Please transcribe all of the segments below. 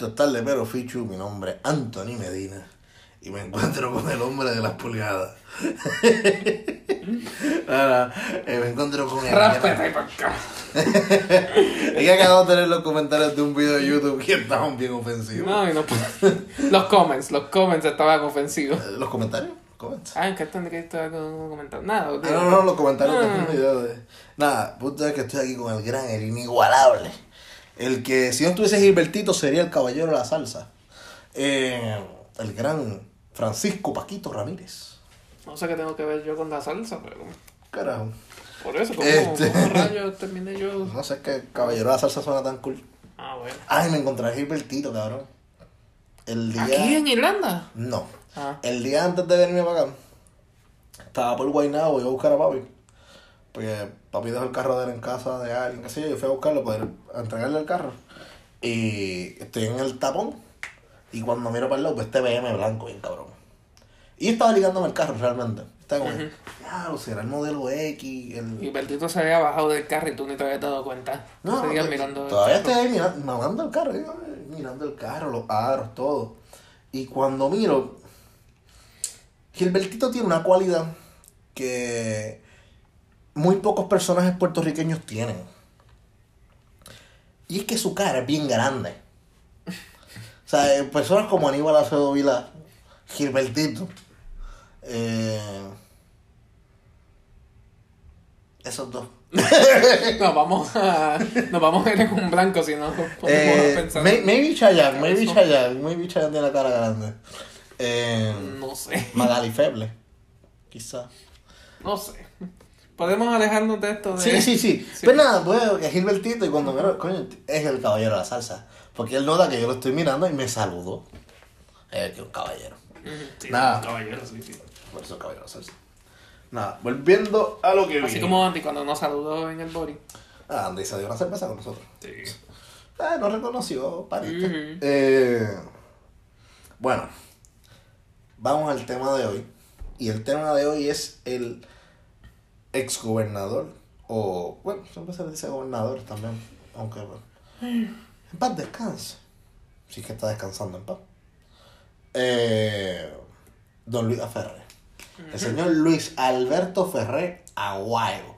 Esto es tarde, pero Fichu, mi nombre es Anthony Medina. Y me encuentro con el hombre de las pulgadas. Ahora, eh, me encuentro con el. Ráspete para acá. Es que acabo de tener los comentarios de un video de YouTube que estaban bien ofensivos. No, y no. Los comments, los comments estaban ofensivos. Eh, ¿Los comentarios? Comments. Ah, ¿en qué están que estaba comentando? Nada, Ah, no, no, los comentarios Ah. un video de. Nada, es que estoy aquí con el gran, el inigualable. El que si no estuviese Gilbertito sería el caballero de la salsa. Eh, el gran Francisco Paquito Ramírez. No sé qué tengo que ver yo con la salsa, pero Carajo. por eso, ¿cómo, Este. cómo rayos terminé yo? No sé, es que el caballero de la salsa suena tan cool. Ah, bueno. Ay, me encontré a Gilbertito, cabrón. El día. ¿Aquí en Irlanda? No. Ah. El día antes de venirme para acá, estaba por Guaynabo y iba a buscar a papi. Porque papi dejó el carro de él en casa de alguien, qué sé yo, yo fui a buscarlo para entregarle el carro. Y estoy en el tapón. Y cuando miro para el lado, pues este BM blanco, bien cabrón. Y estaba ligándome el carro realmente. Estaba como, claro, será el modelo X. El... Y Bertito se había bajado del carro y tú ni te habías dado cuenta. No, Seguías pues, mirando. Todavía estoy ahí mirando, mamando el carro, yo, eh, mirando el carro, los aros, todo. Y cuando miro, Gilbertito tiene una cualidad que muy pocos personajes puertorriqueños tienen. Y es que su cara es bien grande. O sea, eh, personas como Aníbal Acevedo Vila, Gilbertito, eh, esos dos. Nos vamos a. Nos vamos a ir en un blanco si no Eh, pensar. may- maybe Chayanne, maybe. Chayanne, maybe Chayanne tiene la cara grande. Eh, No sé. Magali Feble, quizá. No sé. Podemos alejarnos de esto de. Sí, sí, sí. Sí. Pues nada, pues que Gilbertito y cuando miro, coño, es el caballero de la salsa. Porque él nota que yo lo estoy mirando y me saludó. Es que es un caballero. Sí, Nada. caballero, sí, sí. Por eso es caballero de la salsa. Nada, volviendo a lo que Así vi. como Andy cuando nos saludó en el body. Ah, Andy se dio una cerveza con nosotros. Sí. Ah, no reconoció, pariste. Ujú. Eh, bueno, vamos al tema de hoy. Y el tema de hoy es el exgobernador. O, bueno, siempre se le dice gobernador también. Aunque, bueno. En paz descanse. Sí que está descansando en paz. Eh, don Luis Ferrer. El señor Luis Alberto Ferrer Aguayo.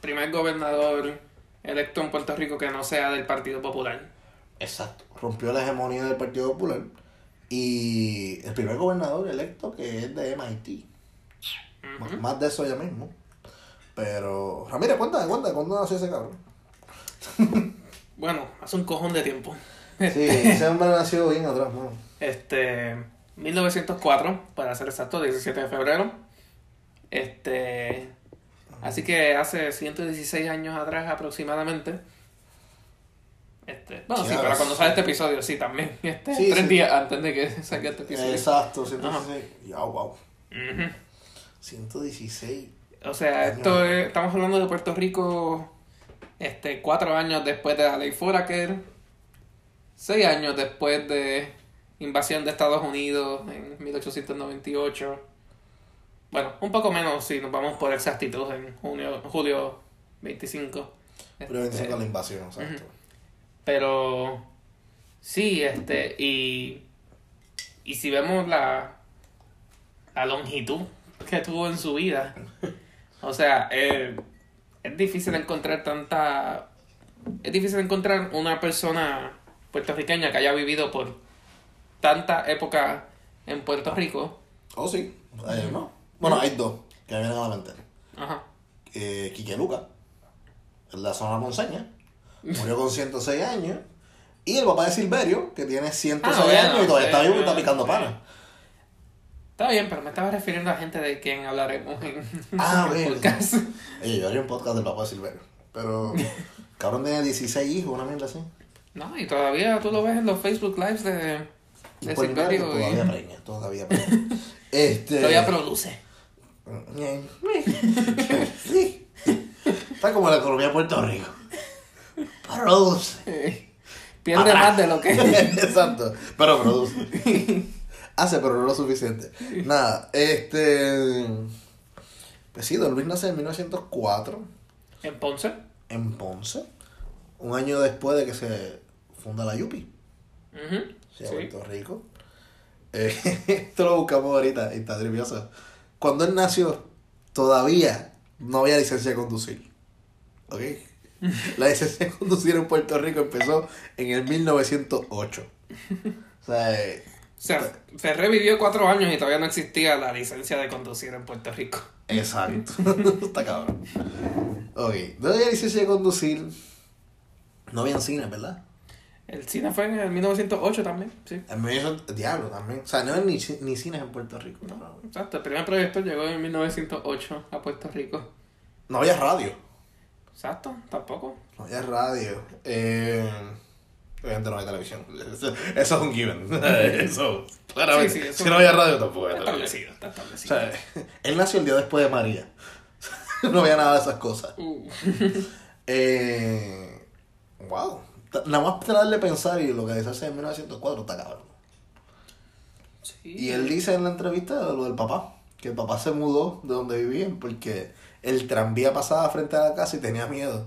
Primer gobernador electo en Puerto Rico que no sea del Partido Popular. Exacto. Rompió la hegemonía del Partido Popular. Y el primer gobernador electo que es de MIT. Más de eso ya mismo. Pero, Ramírez, cuéntame, cuéntame, ¿cuándo nació ese cabrón? Bueno, hace un cojón de tiempo. Sí, ese hombre nació bien atrás, mano. Este, 1904, para ser exacto, 17 de febrero. Este, así que hace 116 años atrás aproximadamente. Este, bueno, sí, ves. cuando sale este episodio, sí, también. Este, Sí, tres sí. días antes de que salga este episodio. Exacto, 116. Ya, wow. Ujú. 116. O sea, esto es- estamos hablando de Puerto Rico este, cuatro años después de la ley Foraker, seis años después de invasión de Estados Unidos en 1898. Bueno, un poco menos si nos vamos por exactitud en junio, julio 25. Pero Este, 25 la invasión, exacto. pero sí, este, y, y si vemos la, la longitud que tuvo en su vida, o sea, eh, es difícil encontrar tanta, es difícil encontrar una persona puertorriqueña que haya vivido por tanta época en Puerto Rico. Oh, sí. Hay uno. Bueno, hay dos que me vienen a la mente. Ajá. Eh, Quique Luca, la zona monseña, murió con 106 años. Y el papá de Silverio, que tiene 106 Ah, bueno, años y todavía está vivo y está picando sí. Está bien, pero me estaba refiriendo a gente de quien hablaremos en Ah, el podcast. Oye, yo haría un podcast del papá de Silverio. Pero, cabrón tiene 16 hijos, una mierda así. No, y todavía tú lo ves en los Facebook Lives de, de Silverio todavía y preña, todavía preña. Este... todavía produce. Sí. Está como la economía de Puerto Rico. Produce. Pierde más de lo que... Exacto. Pero produce. Hace, pero no lo suficiente. Nada, este. Pues sí, Don Luis nace en 1904 en Ponce. en Ponce. Un año después de que se funda la Yupi. Ujú, Sí, a sí. Puerto Rico. Eh, esto lo buscamos ahorita y está nervioso. Cuando él nació, todavía no había licencia de conducir. ¿Ok? La licencia de conducir en Puerto Rico empezó en el 1908. O sea, eh, sea, Ferré vivió cuatro años y todavía no existía la licencia de conducir en Puerto Rico. exacto. está cabrón. Ok, no había licencia de conducir. No había cine, ¿verdad? El cine fue en el 1908 también, sí. En medio diablo también. O sea, no había ni, ni cines en Puerto Rico. No, Exacto, el primer proyector llegó en 1908 a Puerto Rico. no había radio. Exacto, tampoco. No había radio. Eh, obviamente no había televisión. Eso, eso es un given. eso, claramente. Sí, sí, eso- si no había radio, tampoco había Está televisión. establecido, está O establecido. sea, él nació el día después de María. no había nada de esas cosas. Uh, Eh, wow. Nada más tratar de pensar y lo que dice hace en 1904 está cabrón. sí. Y él dice en la entrevista lo del papá, que el papá se mudó de donde vivían porque el tranvía pasaba frente a la casa y tenía miedo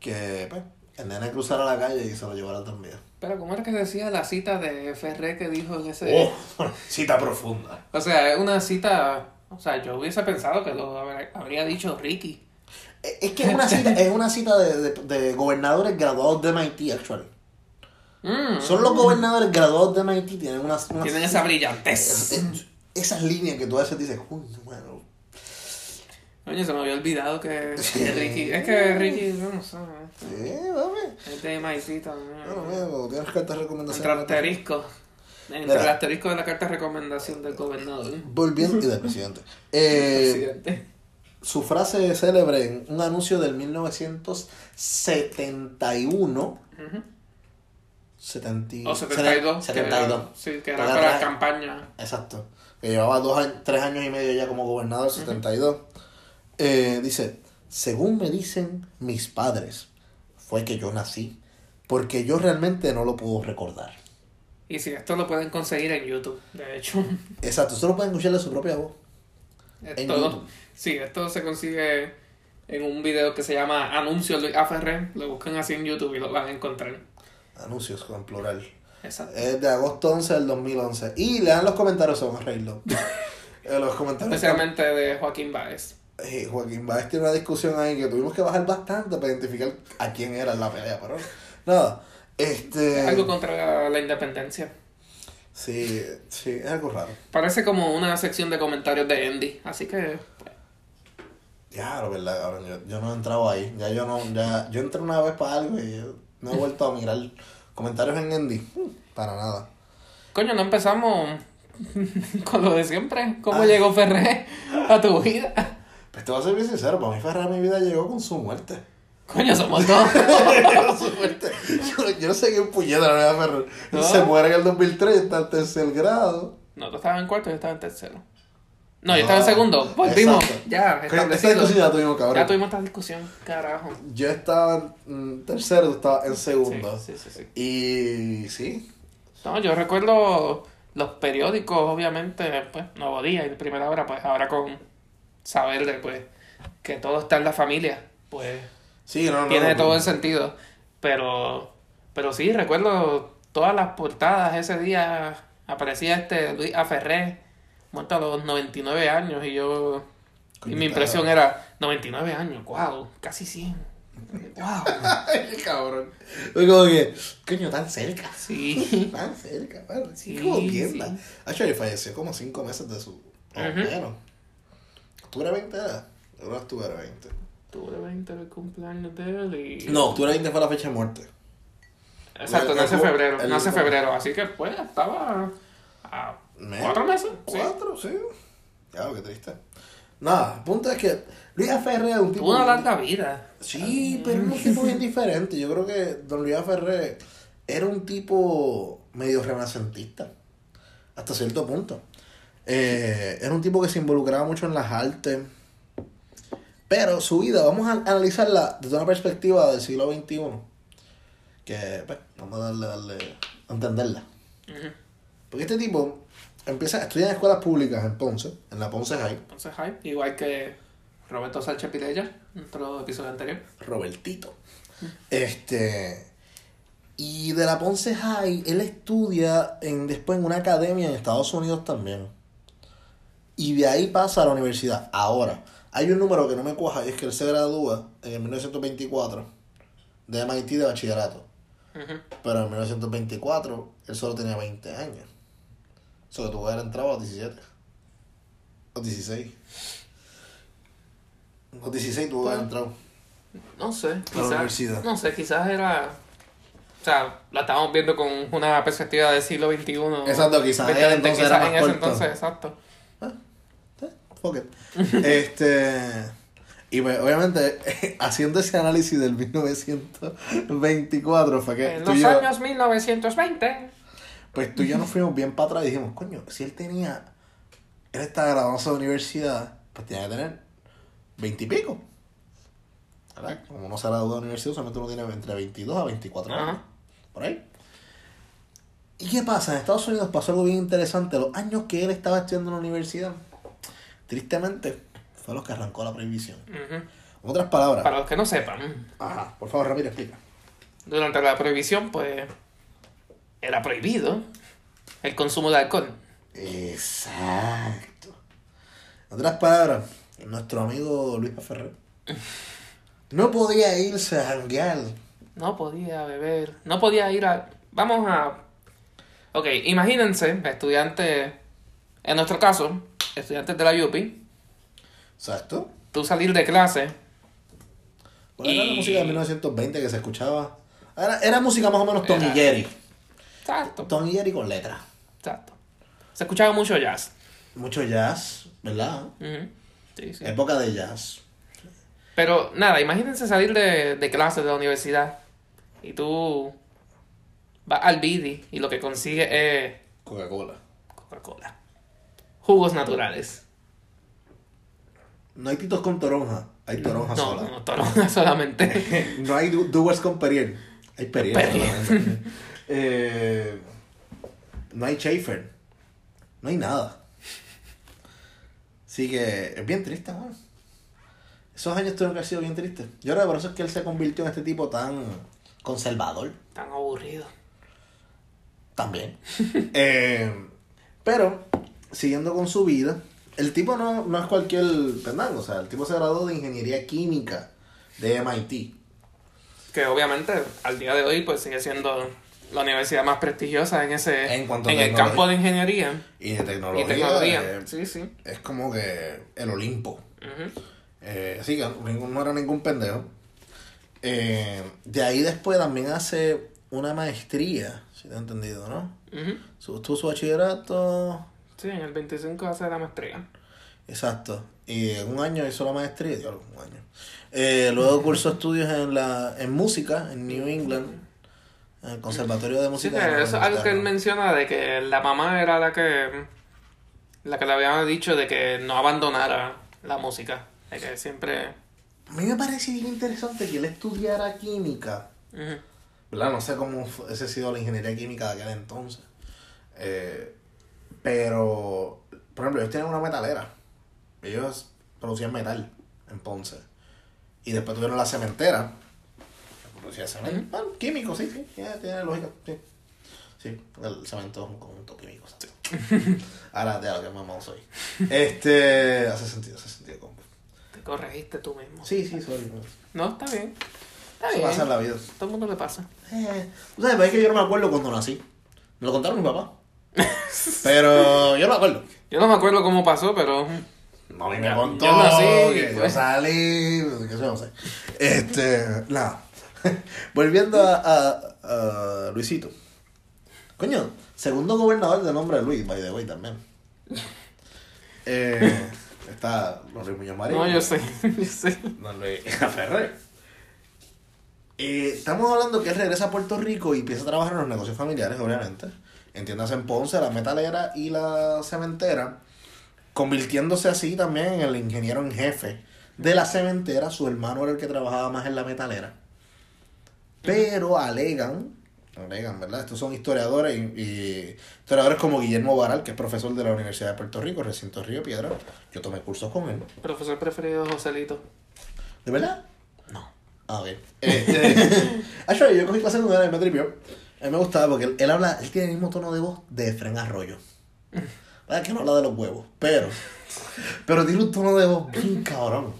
que pues, el nene cruzara la calle y se lo llevara tranvía. Pero ¿cómo era que decía la cita de Ferré que dijo en ese... Oh, cita profunda. O sea, es una cita... O sea, yo hubiese pensado que lo habría, dicho Ricky. Eh, Es que es una cita, es una cita de, de, de gobernadores graduados de MIT, actually. Mm, Son los gobernadores graduados de MIT, tienen unas Tienen esa brillantez. es- esas líneas que tú a veces dices, "Uy, bueno, Coño, se me había olvidado que, que Ricky... Es que Ricky, yo no sé. sí, mami. Es de MIT también. Bueno, mira, cuando tienes cartas de recomendación. Entre asteriscos. Entre el asterisco de la carta de recomendación del gobernador. Volviendo, y del presidente. Eh, Presidente. su frase célebre en un anuncio del 1971. Ujú. 70, O 72. que 72. era- sí, que era para atrás- campaña. Exacto. Que llevaba dos tres años y medio ya como gobernador, 72. Eh, dice, según me dicen mis padres, fue que yo nací, porque yo realmente no lo puedo recordar. Y si esto lo pueden conseguir en YouTube, de hecho. Exacto, ustedes lo pueden escuchar de su propia voz. En YouTube. sí, esto se consigue en un video que se llama Anuncio Luis A. Ferrer. Lo buscan así en YouTube y lo van a encontrar. Anuncios con plural. Exacto. Es de agosto 11 del 2011. Y lean los comentarios, se van a reírlo. Eh, los comentarios. Especialmente de Joaquín Báez. Eh, Joaquín Báez tiene una discusión ahí que tuvimos que bajar bastante para identificar a quién era la pelea, pero nada. Este. Algo contra la independencia. Sí, sí, es algo raro. Parece como una sección de comentarios de Andy. Así que. pues, Ya, la verdad, cabrón. Yo, yo no he entrado ahí. Ya yo no. Ya, yo entré una vez para algo y yo no he vuelto a mirar comentarios en Andy. Para nada. Coño, no empezamos con lo de siempre. ¿Cómo Ah. llegó Ferrer a tu vida? Pues te voy a ser bien sincero, para mí Ferrer a mi vida llegó con su muerte. Coño, somos dos. Con su muerte. Yo, yo no sé qué puñeta la Ferrer. No. Se muere en el 2003, está en tercer grado. No, tú estabas en cuarto y yo estaba en tercero. No, yo estaba en segundo. Volvimos. exacto. Ya, Esta establecido. discusión ya tuvimos, cabrón. Ya tuvimos esta discusión, carajo. Yo estaba en mm, tercero, tú estabas en segundo. Sí, sí, sí, sí. Y sí. No, yo recuerdo los periódicos, obviamente, pues, Nuevo Día y Primera Hora, pues ahora con saber de, pues, que todo está en la familia, pues, Sí, no, no. tiene no, todo el sentido. Pero, pero sí, recuerdo todas las portadas ese día, aparecía este Luis Aferré, muerto a los 99 años, y yo, y mi impresión era, 99 años, wow, casi 100. Wow. Cabrón. Fue como que, coño, tan cerca. Sí. Tan cerca, bueno, sí, Sí, como sí. tienda. Actually, falleció como cinco meses de su. Menos. ¿Octubre 20 era? Era octubre 20. Octubre 20 el cumpleaños de él y... No, octubre 20 fue la fecha de muerte. Exacto, El- nace el- febrero, el- nace febrero, así que pues estaba a cuatro meses. Sí. Cuatro, sí. Claro, qué triste. Nada, el punto es que Luis Ferrer es un tipo. Tuvo una larga vida. Sí, pero es un tipo bien diferente. Yo creo que Don Luis Ferrer era un tipo medio renacentista. Hasta cierto punto. Eh, era un tipo que se involucraba mucho en las artes. Pero su vida, vamos a analizarla desde una perspectiva del siglo XXI. Que, pues, vamos a darle, darle, a entenderla. Porque este tipo empieza a estudiar en escuelas públicas en Ponce, en la Ponce High. Entonces, hype, igual que Roberto Sánchez Pirella, en otro episodio anterior. Robertito. Este. Y de la Ponce High, él estudia en, después en una academia en Estados Unidos también. Y de ahí pasa a la universidad. Ahora, hay un número que no me cuaja y es que él se gradúa en el 1924 de MIT de bachillerato. Ujú. Pero en 1924 él solo tenía 20 años. Que tuvo que haber entrado a los 17. O 16. Los 16 tuvo que haber entrado. No sé, la quizás. universidad. No sé, quizás era. O sea, la estábamos viendo con una perspectiva del siglo XXI. Exacto, quizás entonces era en ese corto. entonces, exacto. Este. Y pues, obviamente, haciendo ese análisis del 1924, fue que En los yo, años 1920. pues tú y yo nos fuimos bien para atrás y dijimos, coño, si él tenía, él estaba graduándose de universidad, pues tenía que tener 20 y pico. ¿Verdad? Como no se gradúa de la universidad, solamente uno tiene entre 22 a 24 años. Ajá. Por ahí. ¿Y qué pasa? En Estados Unidos pasó algo bien interesante. Los años que él estaba estudiando en la universidad, tristemente, fue los que arrancó la prohibición. En otras palabras. Para los que no sepan, Ajá, por favor, Ramiro, explica. durante la prohibición, pues. Era prohibido el consumo de alcohol. Exacto. En otras palabras, nuestro amigo Luis Ferrer no podía irse a janguear. No podía beber. No podía ir a. Vamos a. Ok, imagínense, estudiantes. En nuestro caso, estudiantes de la UPI. Exacto. Tú salir de clase. Bueno, era la Y- música de 1920 que se escuchaba. Era, era música más o menos Tom y Era- Jerry. Exacto. Tom y Jerry con letra. Exacto. Se escuchaba mucho jazz. Mucho jazz, ¿verdad? Sí, sí. Época de jazz. Pero nada, imagínense salir de, de clase de la universidad y tú vas al Bidi y lo que consigues es Coca-Cola. Coca-Cola. Jugos naturales. No hay titos con toronja, hay toronja no, sola. no, toronja solamente. No hay du- Dewars con Perrier. Hay. Perrier. solamente. Eh, no hay Schaefer. No hay nada. Así que es bien triste, man. Esos años tuvieron que haber sido bien tristes. Yo creo que por eso es que él se convirtió en este tipo tan conservador. Tan aburrido. También. Eh, pero, siguiendo con su vida, el tipo no, no es cualquier pendango. O sea, el tipo se graduó de ingeniería química de MIT. Que obviamente al día de hoy pues sigue siendo la universidad más prestigiosa en ese En cuanto el campo de ingeniería Y de tecnología. y tecnología. eh, sí, sí. es como que el Olimpo. Ujú. Eh, así que ningún- no era ningún pendejo. Eh, de ahí después también hace una maestría, si te he entendido, ¿no? Su- Tuvo su bachillerato. Sí, en el 25 hace la maestría. Exacto. Y en un año hizo la maestría, diablo, un año. Eh, luego cursó estudios en la en música en New England, en el Conservatorio de Sí, Música. de eso es algo que él menciona de que la mamá era la que la que le había dicho de que no abandonara la música, de que siempre A mí me parece bien interesante que él estudiara química. ¿verdad? No sé cómo ese ha sido la ingeniería química de aquel entonces. Eh, pero, por ejemplo, ellos tienen una metalera. Ellos producían metal en Ponce. Y después tuvieron la cementera. que Producía cemento. Ah, químico, sí, sí. tiene lógica. Sí. Sí, el cemento es un conjunto químico. sí. Ahora de lo que mamá soy. Este. Hace sentido, hace sentido. compa. te corregiste tú mismo. Sí, sí, sorry. No, está bien. Está Eso bien. pasa en la vida. Todo el mundo le pasa. Eh, tú sabes, es que yo no me acuerdo cuando nací. Me lo contaron mi papá. Pero yo no me acuerdo. Yo no me acuerdo cómo pasó, pero No, me Ya, contó yo nací, que yo salí, que yo no sé. Este, nada. Volviendo a, a- a Luisito. Coño, segundo gobernador de nombre de Luis, by the way, también. Eh, está Don Luis Muñoz Marín. no, yo sé, yo sé. Don Luis Ferrer. Eh, estamos hablando que él regresa a Puerto Rico y empieza a trabajar en los negocios familiares, obviamente. Entiéndase en Ponce, la metalera y la cementera. Convirtiéndose así también en el ingeniero en jefe de la cementera. Su hermano era el que trabajaba más en la metalera. Pero alegan, alegan, ¿verdad? Estos son historiadores y, y historiadores como Guillermo Baral, que es profesor de la Universidad de Puerto Rico, recinto Río Piedra. Yo tomé cursos con él. Profesor preferido Joselito. ¿De verdad? No. Ah, ok. Este, yo cogí clase con él y me tripió. A mí me gustaba porque él, él habla, él tiene el mismo tono de voz de Fren Arroyo. ¿Verdad que no habla de los huevos? Pero, pero tiene un tono de voz bien cabrón.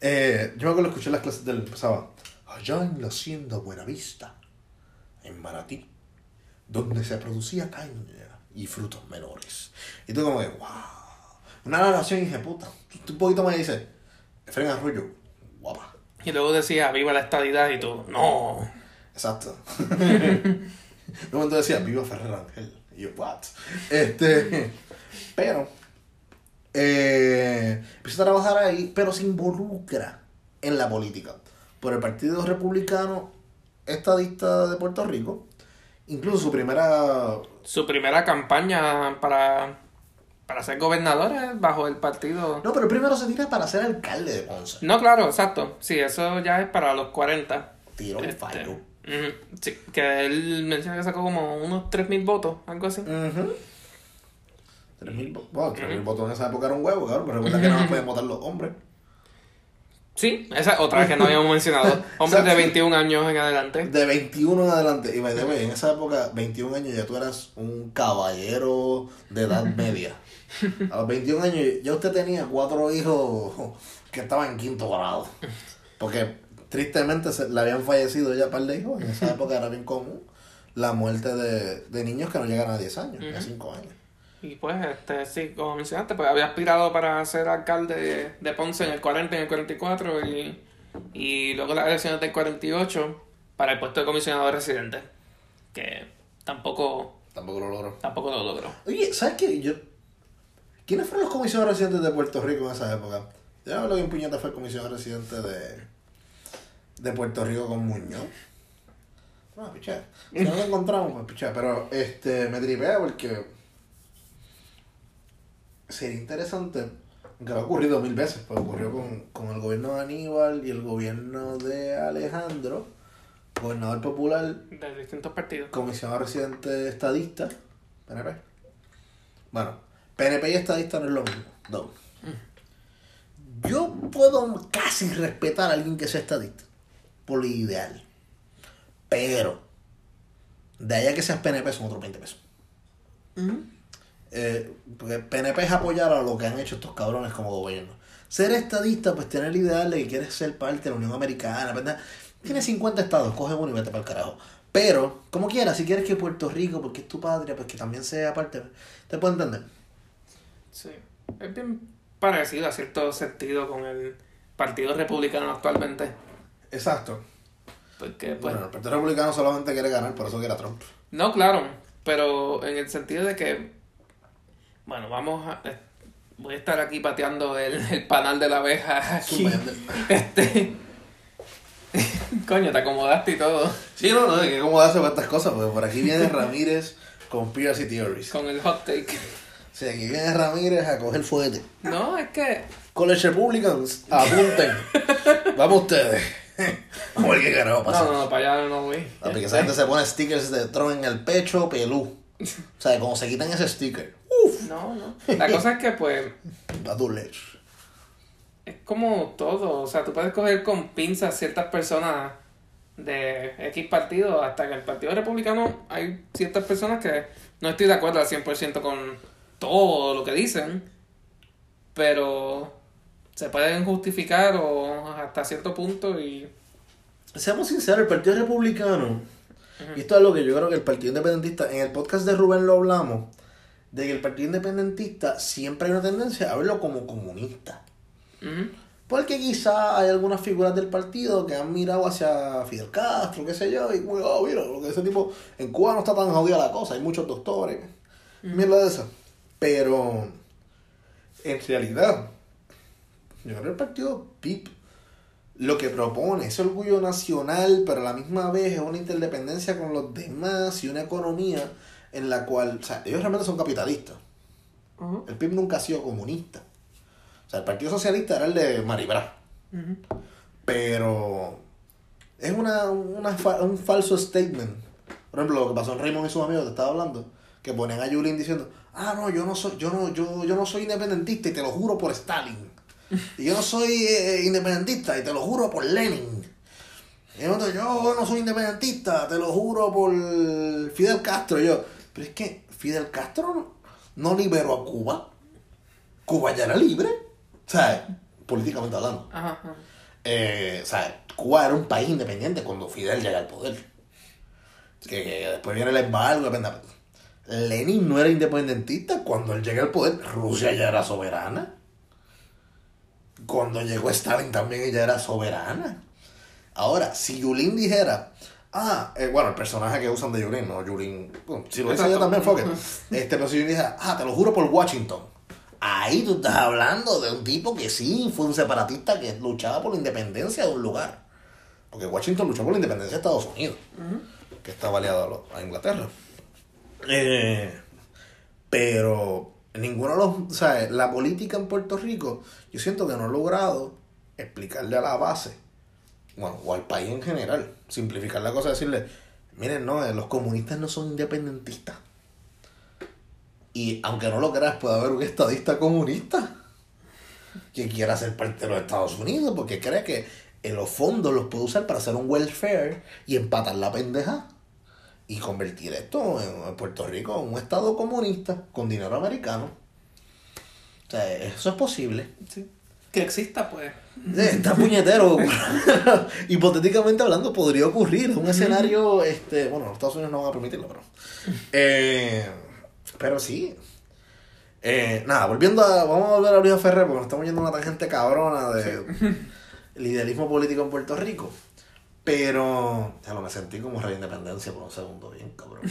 Eh, yo me acuerdo escuché las clases de él, empezaba, allá en la hacienda Buenavista, en Maratí, donde se producía caña y frutos menores. Y tú como que, wow. Una narración puta. Tú un poquito más y dices, Fren Arroyo, guapa. Y luego decía, viva la estadidad y tú, no. Exacto. Un momento decía, viva Ferrer Ángel. Y yo, what? Este, pero, eh, empieza a trabajar ahí, pero se involucra en la política. Por el Partido Republicano Estadista de Puerto Rico. Incluso su primera... Su primera campaña para, para ser gobernador es bajo el partido... No, pero primero se tira para ser alcalde de Ponce. No, claro, exacto. Sí, eso ya es para los 40. Tiró un Este, fallo. Sí, que él menciona que sacó como unos 3.000 votos, algo así. Ujú. 3.000 votos. Bueno, 3.000 votos en esa época era un huevo, cabrón. Pero recuerda que no podían votar los hombres. Sí, esa es otra que no habíamos mencionado. Hombres de Exacto. 21 años en adelante. De 21 en adelante. Y way, en esa época, 21 años ya tú eras un caballero de edad media. A los 21 años ya usted tenía cuatro hijos que estaban en quinto grado. Porque tristemente se, le habían fallecido ya par de hijos. En esa época era bien común la muerte de, de niños que no llegan a 10 años, ni a 5 años. Y pues, este, sí, como mencionaste, pues había aspirado para ser alcalde de, de Ponce en el 40 y en el 44 y, y luego las elecciones del 48 para el puesto de comisionado residente, que tampoco, Tampoco lo logró. tampoco lo logró. Oye, ¿sabes qué? Yo... ¿Quiénes fueron los comisionados residentes de Puerto Rico en esa época? Yo no lo que un puñeta fue el comisionado residente de, de Puerto Rico con Muñoz. No, pichá. Si no lo encontramos, pues pichá. Pero este, me tripea porque sería interesante, aunque ha ocurrido mil veces, pues ocurrió con, con el gobierno de Aníbal y el gobierno de Alejandro, gobernador popular De distintos partidos. comisionado residente estadista, PNP. Bueno, PNP y estadista no es lo mismo. No. Yo puedo casi respetar a alguien que sea estadista, por lo ideal. Pero, de allá que seas PNP son otros 20 pesos. Eh, porque PNP es apoyar a lo que han hecho estos cabrones como gobierno. Ser estadista, pues tener el ideal de que quieres ser parte de la Unión Americana, ¿verdad? Tienes 50 estados, coge uno y vete para el carajo. Pero, como quieras, si quieres que Puerto Rico, porque es tu patria, pues que también sea parte, ¿te puedo entender? Sí. Es bien parecido a cierto sentido con el Partido Republicano actualmente. Exacto. Porque, pues, Bueno, el Partido Republicano solamente quiere ganar, por eso quiere a Trump. No, claro, pero en el sentido de que, bueno, vamos a... eh, Voy a estar aquí pateando el, el panal de la abeja aquí. Este... Coño, te acomodaste y todo. Sí, no, no, que cómo hace para estas cosas, porque por aquí viene Ramírez con Conspiracy Theories. Con el hot take. Sí, aquí viene Ramírez a coger fuete. No, es que... College Republicans, apunten. Vamos ustedes. Vamos a ver qué carajo pasa. No, no, no, para allá no voy. Papi, que Este, esa gente se pone stickers de Tron en el pecho, pelú. O sea, como se quitan ese sticker, No, no. La cosa es que, pues, da tu leche. es como todo. O sea, tú puedes coger con pinzas ciertas personas de X partido, hasta que el Partido Republicano hay ciertas personas que no estoy de acuerdo al 100% con todo lo que dicen, pero se pueden justificar o hasta cierto punto y... Seamos sinceros, el Partido Republicano, y esto es lo que yo creo que el Partido Independentista, en el podcast de Rubén lo hablamos, de que el Partido Independentista siempre hay una tendencia a verlo como comunista. Porque quizá hay algunas figuras del partido que han mirado hacia Fidel Castro, qué sé yo, y oh, mira, lo que ese tipo, en Cuba no está tan jodida la cosa, hay muchos doctores, mierda de eso. Pero, en realidad, yo creo que el partido PIP lo que propone es orgullo nacional, pero a la misma vez es una interdependencia con los demás y una economía en la cual, o sea, ellos realmente son capitalistas. El PIB nunca ha sido comunista. O sea, el Partido Socialista era el de Maribra. Pero es una, una fa- un falso statement. Por ejemplo, lo que pasó en Raymond y sus amigos, te estaba hablando, que ponían a Yulín diciendo, ah, no, yo no soy, yo no, yo, yo no soy independentista y te lo juro por Stalin. Y yo no soy eh, independentista y te lo juro por Lenin. Y el otro, yo no soy independentista, te lo juro por Fidel Castro. Y yo, pero es que Fidel Castro no liberó a Cuba. Cuba ya era libre. Sea, políticamente hablando. Ajá, ajá. Eh, sea, Cuba era un país independiente cuando Fidel llega al poder. Que, que después viene el embargo. Lenin no era independentista cuando él llega al poder. Rusia ya era soberana. Cuando llegó Stalin también ella era soberana. Ahora, si Yulín dijera, ah, eh, bueno, el personaje que usan de Yulín, no Yulín, bueno, si lo Exacto. ella también, fuck. Este, pero si Yulín dijera, ah, te lo juro por Washington. Ahí tú estás hablando de un tipo que sí fue un separatista que luchaba por la independencia de un lugar. Porque Washington luchó por la independencia de Estados Unidos, que estaba aliado a, lo- a Inglaterra. Eh, pero ninguno de los. Sea, la política en Puerto Rico, yo siento que no he logrado explicarle a la base, bueno, o al país en general, simplificar la cosa, decirle: miren, no, eh, los comunistas no son independentistas. Y aunque no lo creas, puede haber un estadista comunista que quiera ser parte de los Estados Unidos porque cree que en los fondos los puede usar para hacer un welfare y empatar la pendeja y convertir esto en, Puerto Rico en un estado comunista con dinero americano. O sea, eso es posible. Sí. Que exista, pues. Está puñetero. Hipotéticamente hablando, podría ocurrir. Es un escenario, este, bueno, los Estados Unidos no van a permitirlo, pero. Eh, pero sí. Eh, nada, volviendo a. Vamos a volver a Luis Ferrer porque nos estamos yendo a una tangente cabrona de liderismo político en Puerto Rico. Pero. Ya lo me sentí como rey de independencia por un segundo, bien cabrón.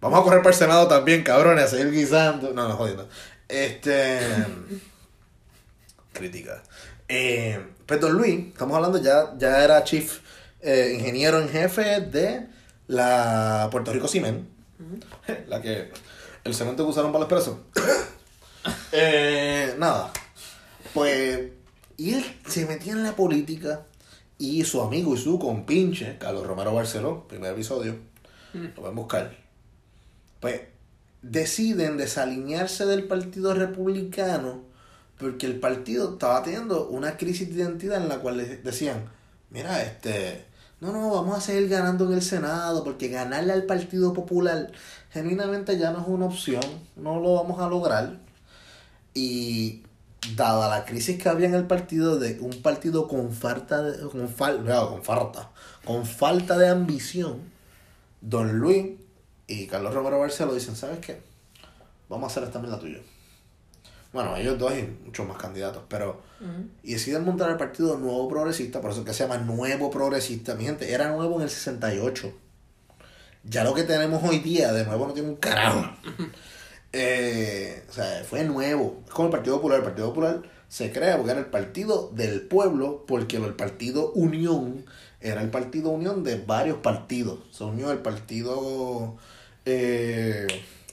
Vamos a correr para el Senado también, cabrones, a seguir guisando. No, no, jodiendo. Este. Crítica. Eh, pues Don Luis, estamos hablando, ya, ya era chief eh, ingeniero en jefe de la Puerto Rico Cement. La que. El cemento que usaron para los presos. Eh, nada. Pues. Y él se metía en la política. Y su amigo y su compinche, Carlos Romero Barceló, primer episodio, lo pueden buscar. Pues deciden desalinearse del Partido Republicano porque el partido estaba teniendo una crisis de identidad en la cual decían, mira, este, no, no, vamos a seguir ganando en el Senado porque ganarle al Partido Popular genuinamente ya no es una opción, no lo vamos a lograr. Y dada la crisis que había en el partido de un partido con falta de, con, fal- no, con falta, con falta de ambición, Don Luis y Carlos Romero Barceló dicen, ¿sabes qué? Vamos a hacer esta mierda tuya. Bueno, ellos dos y muchos más candidatos, pero... Y deciden montar el partido Nuevo Progresista, por eso es que se llama Nuevo Progresista. Mi gente, era nuevo en el 68. Ya lo que tenemos hoy día, de nuevo, no tiene un carajo. Eh, o sea, fue nuevo. Es como el Partido Popular. El Partido Popular se crea porque era el partido del pueblo, porque el Partido Unión era el Partido Unión de varios partidos. Se unió el Partido eh,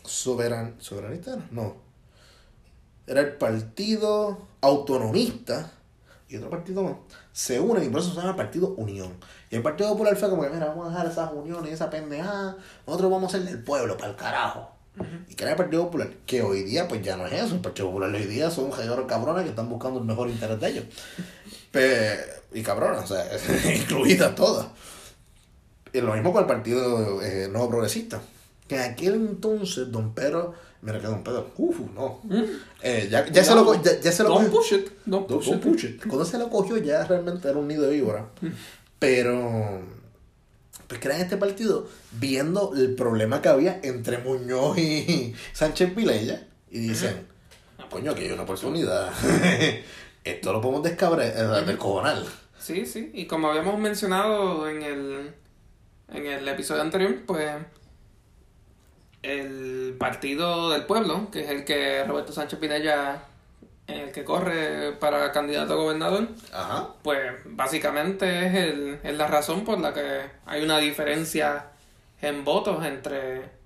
soberan, Soberanista, era? no. Era el Partido Autonomista y otro partido más. Se unen y por eso se llama Partido Unión. Y el Partido Popular fue como que, mira, vamos a dejar esas uniones, esa pendejada. Nosotros vamos a ser del pueblo, para el carajo. Y crea el Partido Popular, que hoy día pues ya no es eso. El Partido Popular hoy día son un cabrones que están buscando el mejor interés de ellos. Pe- y cabronas, o sea, incluidas todas. Y lo mismo con el Partido eh, Nuevo Progresista. Que en aquel entonces, don Pedro, mira que don Pedro, uff, no. Eh, ya, ya se lo, ya, ya se lo Don't cogió- push it. Don't Don't- push don't it. push it. Cuando se lo cogió ya realmente era un nido de víbora. Pero pues crean este partido viendo el problema que había entre Muñoz y Sánchez Vilella y dicen, coño, aquí hay una oportunidad. Esto lo podemos descabre, descojonar. Sí, sí. Y como habíamos mencionado en el, en el episodio anterior, pues el Partido del Pueblo, que es el que Roberto Sánchez Pinella, el que corre para candidato a gobernador, Ajá. pues básicamente es, el, es la razón por la que hay una diferencia en votos entre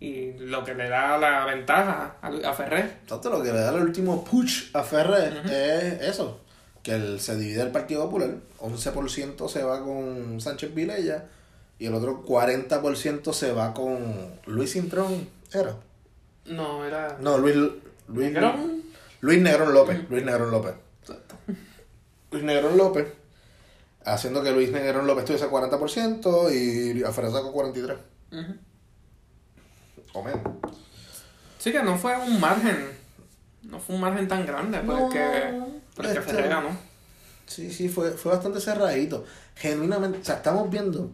y lo que le da la ventaja a, a Ferrer. Tanto lo que le da el último push a Ferrer es eso, que el, se divide el Partido Popular, 11% se va con Sánchez Vilella y el otro 40% se va con Luis Cintrón, ¿era? No, era No, Luis Luis Negrón. Luis Negrón López, Luis Negrón López. Exacto. Luis Negrón López haciendo que Luis Negrón López tuviese 40% y Alfredo sacó 43%. Ujú. O menos. Sí que no fue un margen, no fue un margen tan grande por el que, este-. Sí, sí, fue, fue bastante cerradito. Genuinamente, o sea, estamos viendo,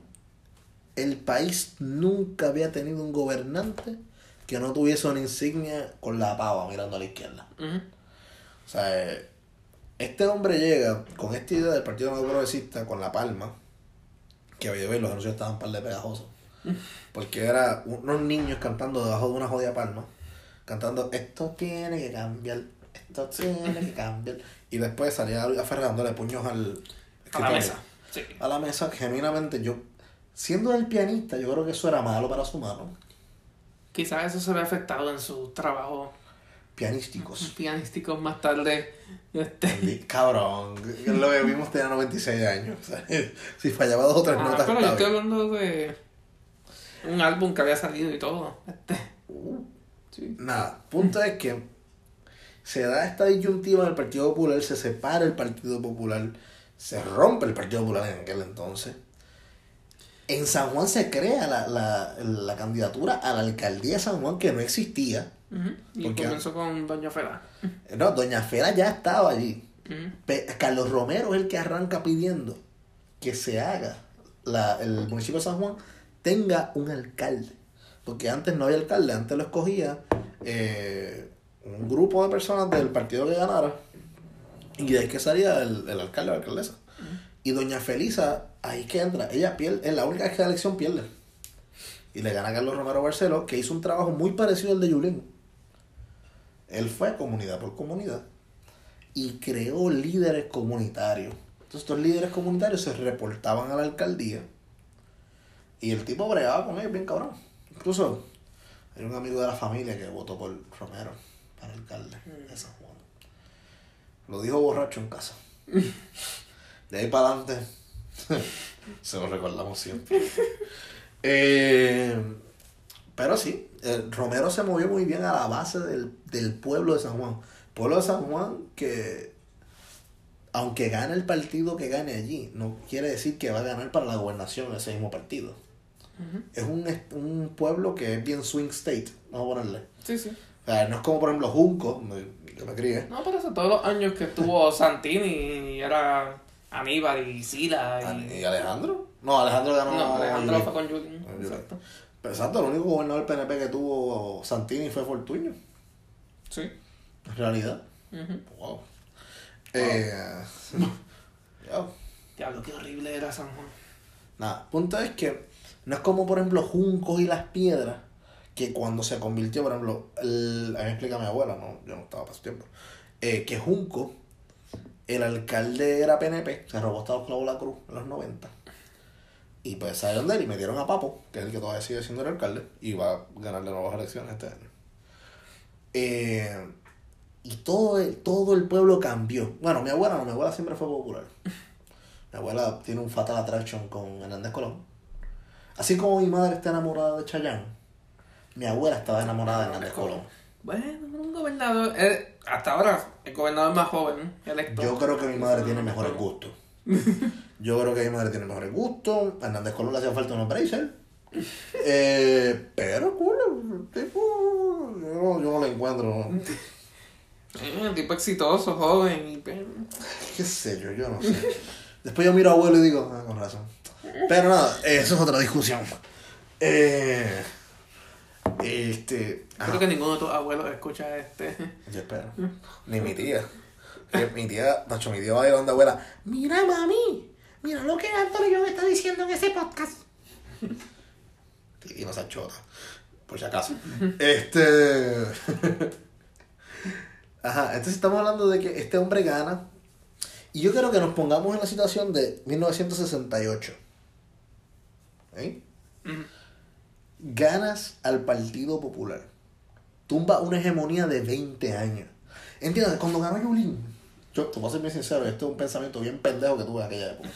el país nunca había tenido un gobernante que no tuviese una insignia con la pava mirando a la izquierda. O sea, eh, este hombre llega con esta idea del Partido Nuevo Progresista, con la palma, que había ver los anuncios estaban par de pegajosos. Porque era unos niños cantando debajo de una jodida palma, cantando esto tiene que cambiar, esto tiene que cambiar. Y después salía dándole puños al A la mesa. Sí. A la mesa, genuinamente yo, siendo el pianista, yo creo que eso era malo para su mano. Quizás eso se ve afectado en sus trabajos Pianísticos. pianísticos más tarde. Este. Cabrón, lo que vimos tenía 96 años. si fallaba dos o tres Ah, notas, pero yo estoy hablando de un álbum que había salido y todo. Este. Sí. Nada, punto es que se da esta disyuntiva en el Partido Popular, se separa el Partido Popular, se rompe el Partido Popular en aquel entonces. En San Juan se crea la, la, la candidatura a la alcaldía de San Juan que no existía. Y comenzó con Doña Fela. No, Doña Fera ya estaba allí. Carlos Romero es el que arranca pidiendo que se haga la, el municipio de San Juan tenga un alcalde. Porque antes no había alcalde, antes lo escogía eh, un grupo de personas del partido que ganara. Y de ahí que salía el, el alcalde o la alcaldesa. Y doña Felisa, ahí que entra, ella pierde, es la única vez que la elección pierde. Y le gana a Carlos Romero Barceló, que hizo un trabajo muy parecido al de Yulín. Él fue comunidad por comunidad y creó líderes comunitarios. Entonces estos líderes comunitarios se reportaban a la alcaldía y el tipo bregaba con ellos bien cabrón. Incluso hay un amigo de la familia que votó por Romero para alcalde de San Juan. Lo dijo borracho en casa. De ahí para adelante se lo recordamos siempre. Eh, pero sí, eh, Romero se movió muy bien a la base del, del pueblo de San Juan. Pueblo de San Juan que, aunque gane el partido que gane allí, no quiere decir que va a ganar para la gobernación ese mismo partido. Es un, un pueblo que es bien swing state, vamos a ponerle. Sí, sí. O sea, no es como por ejemplo Junco, yo me crié. No, pero eso, todos los años que estuvo Santini y era Aníbal y Sila y... ¿Y Alejandro? No, Alejandro ganó. No, Alejandro fue. Con Yulín. Exacto. Pero exacto, el único gobernador PNP que tuvo Santini fue Fortuño, Sí. en realidad. Ujú. Wow. Eh, ya. Diablo, qué horrible era San Juan. Nada, punto es que no es como por ejemplo Juncos y las Piedras, que cuando se convirtió, por ejemplo, el, a mí me explica mi abuela, no, yo no estaba para su tiempo, eh, que Junco, el alcalde era PNP, se robó Estados Clavos la Cruz en los 90. Y pues salieron de él y metieron a Papo, que es el que todavía sigue siendo el alcalde, y va a ganar de nuevas elecciones este año. Eh, y todo el, todo el pueblo cambió. Bueno, mi abuela no, mi abuela siempre fue popular. Mi abuela tiene un fatal attraction con Hernández Colón. Así como mi madre está enamorada de Chayanne, mi abuela estaba enamorada de Hernández Colón. Bueno, un gobernador... eh, hasta ahora, el gobernador más joven electo. Yo creo que mi madre tiene mejores gustos. Yo creo que mi madre tiene mejores gustos. A Hernández Colón le hacía falta unos bracer. Eh, pero, el tipo, yo, no- yo no le encuentro. Eh, un tipo exitoso, joven y... ¿Qué sé yo? Yo no sé. Después yo miro a abuelo y digo, ah, con razón. Pero nada, eso es otra discusión. Eh, este. ajá. Creo que ninguno de tus abuelos escucha este... Yo espero. Ni mi tía. Mi tía, Nacho, mi tía va a ir donde abuela. Mira, mami. Mira lo que Antonio me está diciendo en ese podcast. Y no se chota. Por si acaso. Este. Ajá, entonces estamos hablando de que este hombre gana. Y yo quiero que nos pongamos en la situación de 1968. ¿Eh? Ganas al Partido Popular. Tumba una hegemonía de 20 años. ¿Entiendes? Cuando ganó Yulín, yo te voy a ser bien sincero, esto es un pensamiento bien pendejo que tuve en aquella época.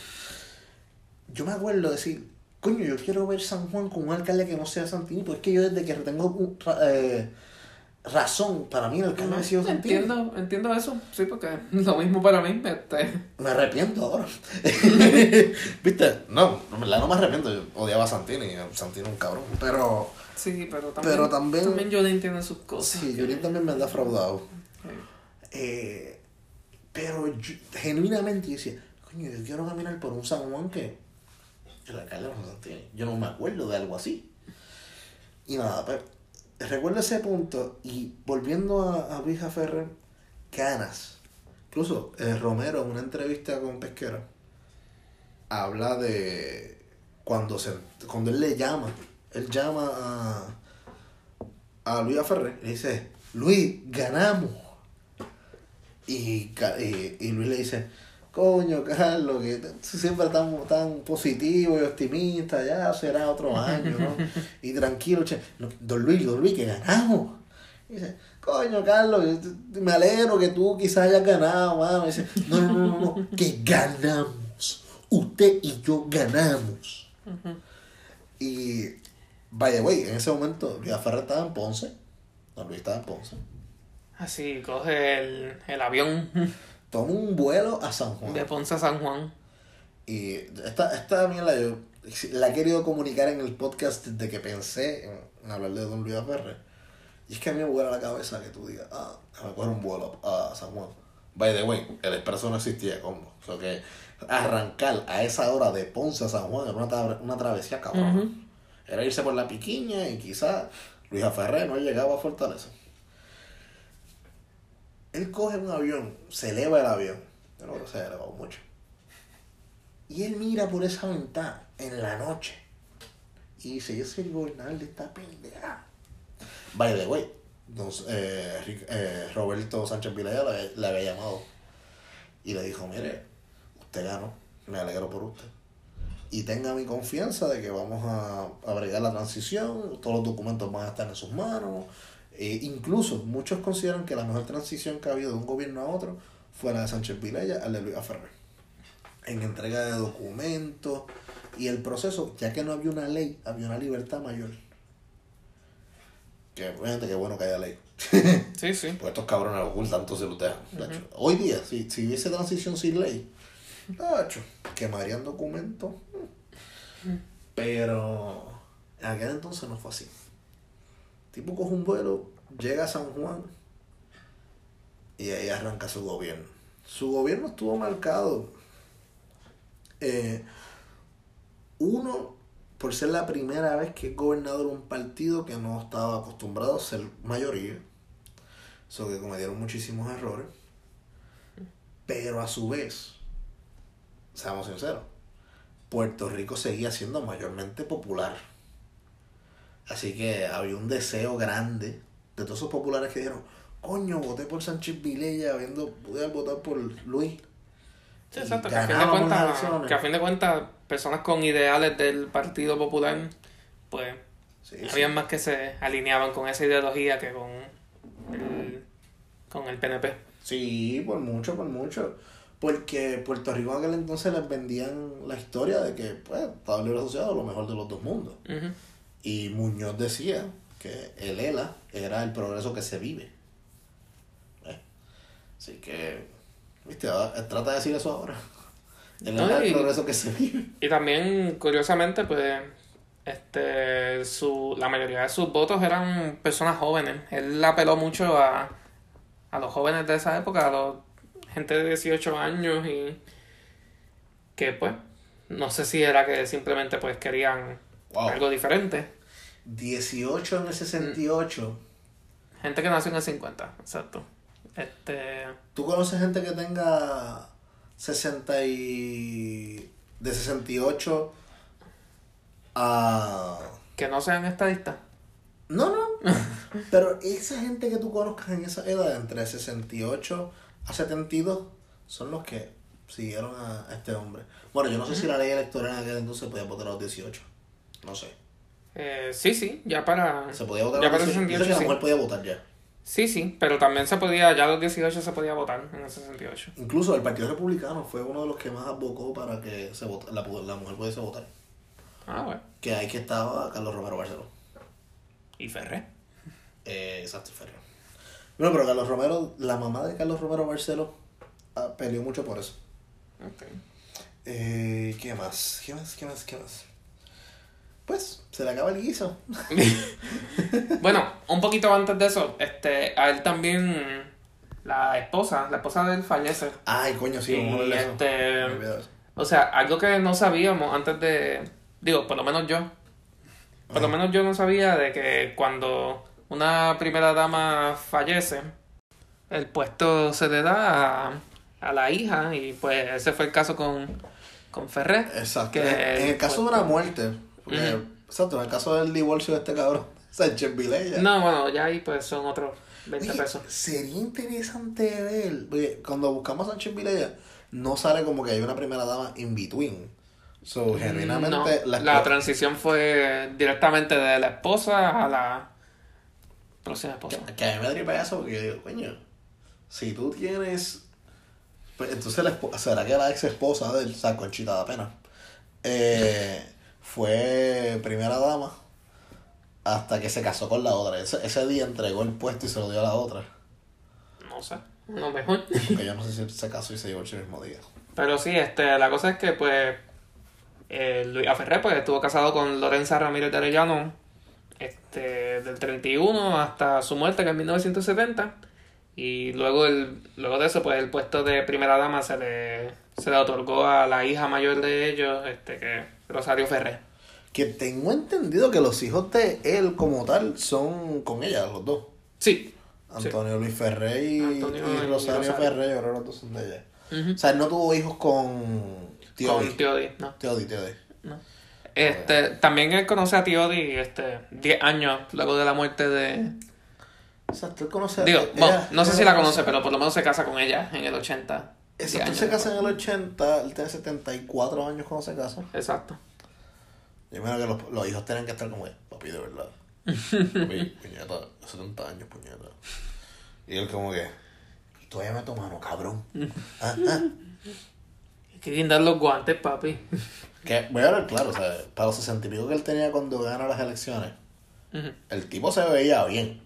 Yo me acuerdo de decir, coño, yo quiero ver San Juan con un alcalde que no sea Santini, porque es que yo desde que tengo un- ra- eh, razón para mí el cambio de Sido Santini. entiendo, entiendo eso, sí, porque lo mismo para mí. Este, Me arrepiento ahora. ¿Viste? No, en verdad no me arrepiento. Yo odiaba a Santini. Santini es un cabrón. Pero, sí, pero también, Pero también- también Jolene tiene sus cosas. sí, Yuri también me ha defraudado. Sí. Eh, pero genuinamente yo decía, coño, yo quiero caminar por un San Juan que el alcalde no Santini. Yo no me acuerdo de algo así. Y nada, pero recuerdo ese punto y volviendo a, a Luisa Ferrer, ganas. Incluso eh, Romero en una entrevista con Pesquera habla de cuando se cuando él le llama, él llama a, a Luis Ferrer y le dice, Luis, ganamos. Y, y, y Luis le dice, coño, Carlos, que siempre tan, tan positivo y optimista, ya será otro año, ¿no? Y tranquilo, che, don Luis, don Luis, que ganamos. Y dice, coño, Carlos, me alegro que tú quizás hayas ganado, mano. Y dice, no, no, no, no, no, que ganamos. Usted y yo ganamos. Y, by the way, en ese momento, Luis Ferrer estaba en Ponce. Don Luis estaba en Ponce. Así, coge el, el avión Toma un vuelo a San Juan. de Ponce a San Juan. Y esta, esta mierda yo la he querido comunicar en el podcast desde que pensé en, hablar de Don Luis Ferrer. Y es que a mí me vuela la cabeza que tú digas, ah, me coger un vuelo a, a San Juan. By the way, el expreso no existía como. O sea que arrancar a esa hora de Ponce a San Juan era una, tra- una travesía cabrón. Era irse por la piquiña y quizás Luis Ferrer no llegaba a Fortaleza. Él coge un avión, se eleva el avión. Creo que se haya elevado mucho. Y él mira por esa ventana en la noche. Y dice, yo soy el gobernador de esta pendeja. By the way, nos- eh, eh, Roberto Sánchez Vilaya le, le había llamado. Y le dijo, mire, usted ganó. Me alegro por usted. Y tenga mi confianza de que vamos a, a bregar la transición. Todos los documentos van a estar en sus manos. E incluso muchos consideran que la mejor transición que ha habido de un gobierno a otro fue la de Sánchez Vilella al de Luis Ferrer en entrega de documentos y el proceso, ya que no había una ley, había una libertad mayor. Que obviamente que bueno que haya ley. Sí, sí. Pues estos cabrones ocultan, entonces lo dejan. tacho. Hoy día, si, si hubiese transición sin ley, tacho, quemarían documentos. Pero en aquel entonces no fue así. Tipo coge un vuelo, llega a San Juan y ahí arranca su gobierno. Su gobierno estuvo marcado. eh, uno, por ser la primera vez que es gobernador un partido que no estaba acostumbrado a ser mayoría. Eso que cometieron muchísimos errores. Pero a su vez, seamos sinceros, Puerto Rico seguía siendo mayormente popular. Así que había un deseo grande de todos esos populares que dijeron, coño, voté por Sánchez Vilella, habiendo podido votar por Luis. Sí, exacto. Que a, fin de cuentas, elecciones. que a fin de cuentas, personas con ideales del Partido Popular, pues, Sí, sí. habían más que se alineaban con esa ideología que con el, con el PNP. Sí, por mucho, por mucho. Porque Puerto Rico en aquel entonces les vendían la historia de que, pues, Estado Libre Asociado lo mejor de los dos mundos. Ujú. Y Muñoz decía que el ELA era el progreso que se vive. ¿Eh? Así que, viste, Ahora, trata de decir eso ahora. El ELA es el progreso que se vive. Y también, curiosamente, pues, este, su, la mayoría de sus votos eran personas jóvenes. Él apeló mucho a, a los jóvenes de esa época, a los gente de 18 años y que pues, no sé si era que simplemente pues querían Wow. algo diferente. 18 en el 68. Gente que nació en el 50, exacto. Este, ¿Tú conoces gente que tenga 60 y... de 68 a... que no sean estadistas. No, no. Pero esa gente que tú conozcas en esa edad, entre 68 a 72, son los que siguieron a, a este hombre. Bueno, yo no sé si la ley electoral en aquel entonces podía votar a los 18. No sé. Eh, sí, sí, ya para... Se podía votar Ya los para 18. Yo sé 68, que la sí. mujer podía votar ya. Sí, sí, pero también se podía, ya a los 18 se podía votar en el 68. Incluso el Partido Republicano fue uno de los que más abocó para que se vota- la, la mujer pudiese votar. Ah, bueno. Que ahí que estaba Carlos Romero Barceló. Y Ferré. Eh, exacto, Ferrer. No, pero Carlos Romero, la mamá de Carlos Romero Barceló, ah, peleó mucho por eso. Ok. Eh, ¿Qué más? ¿Qué más? ¿Qué más? ¿Qué más? Pues, se le acaba el guiso. Bueno, un poquito antes de eso, este, a él también, la esposa, la esposa de él fallece. Ay, coño, sí, eso. este. O sea, algo que no sabíamos antes de. Digo, por lo menos yo. Por lo menos yo no sabía de que cuando una primera dama fallece, el puesto se le da a, a la hija. Y pues ese fue el caso con, con Ferrer. Exacto. que en, en el caso de una muerte, porque, exacto, en el caso del divorcio de este cabrón, Sánchez Vilella. No, bueno, ya ahí pues son otros 20 Oye, pesos. Sería interesante ver, porque cuando buscamos a Sánchez Vilella, no sale como que hay una primera dama in between. So, genuinamente, No, la, la transición fue directamente de la esposa a la próxima esposa. que a mí me tripea eso porque yo digo, coño, si tú tienes. Pues, entonces, la espo- ¿será que la ex esposa del saco Conchita da pena? Eh, fue primera dama hasta que se casó con la otra. Ese, ese día entregó el puesto y se lo dio a la otra. No sé, no mejor. Porque yo no sé si se casó y se divorció el mismo día. Pero sí, este, la cosa es que pues eh, Luis Aferré pues estuvo casado con Lorenza Ramírez de Arellano este, del 31 hasta su muerte que en 1970 y luego el luego de eso pues el puesto de primera dama se le se le otorgó a la hija mayor de ellos este que Rosario Ferré. Que tengo entendido que los hijos de él como tal son con ella, los dos. Sí. Antonio Luis Ferré y, Antonio y y Rosario, Rosario. Ferré, yo creo que los dos son de ella. O sea, él no tuvo hijos con Tío Con Di. Tío Di, no. Tío Di, Tío Di. no. Este, también él conoce a Tío Di este, 10 años luego de la muerte de... Exacto, él conoce Digo, ella- bueno, no sé si la conoce- conoce, pero por lo menos se casa con ella en el 80. 10 Exacto, él se casa en el 80, él tiene 74 años cuando se casa. Exacto. Yo imagino que los, los hijos tienen que estar como, papi, de verdad. Papi, puñeta, 70 años, puñeta. Y él como que, y todavía me tu mano, cabrón. Ah, ah. Hay que guindar los guantes, papi. Que voy a hablar claro, o sea, para los 60 y pico que él tenía cuando gana las elecciones, Ujú. el tipo se veía bien.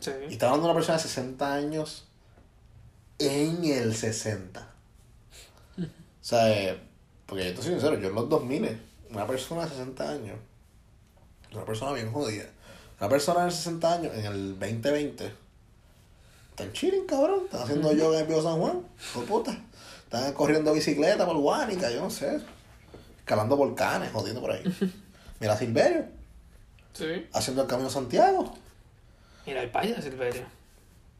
Sí. Y está hablando de una persona de 60 años en el 60. O sea, eh, porque yo te soy sincero, yo en los 2000, una persona de 60 años, una persona bien jodida, una persona de 60 años en el 2020, están chilling, cabrón, están haciendo yoga en el Pío San Juan, por puta. Están corriendo bicicleta por Guánica, yo no sé, escalando volcanes, jodiendo por ahí. Mira a Silverio, Sí. haciendo el Camino a Santiago. Mira el payo de Silverio.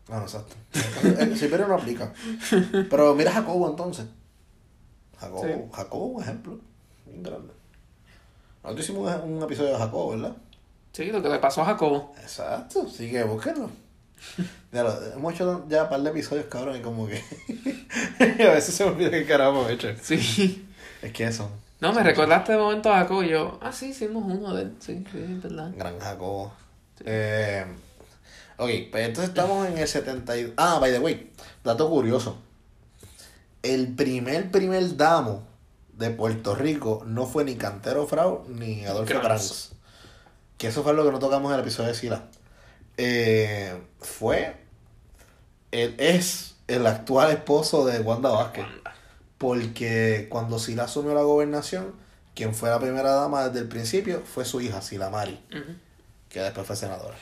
Ah, no, exacto. El Silverio no aplica. Pero mira a Jacobo entonces. Jacobo, Sí. Jacobo un ejemplo. Bien grande. Nosotros hicimos un, un episodio de Jacobo, ¿verdad? Sí, lo que le pasó a Jacobo. Exacto, así que búsquenlo. Ya lo- hemos hecho ya un par de episodios, cabrón, y como que. a veces se me olvida qué carajo hemos hecho. Sí. Es que eso. No, me recordaste de momento a Jacobo y yo, ah, sí, hicimos uno de él. Sí, sí, es verdad. Gran Jacobo. Eh, ok, pues entonces estamos en el 72. Ah, by the way, dato curioso. El primer, primer damo de Puerto Rico no fue ni Cantero Frau ni Adolfo Kranz. Que eso fue lo que no tocamos en el episodio de Sila. Eh, fue. Él es el actual esposo de Wanda Vázquez. Porque cuando Sila asumió la gobernación, quien fue la primera dama desde el principio fue su hija, Sila Mari que después fue senadora.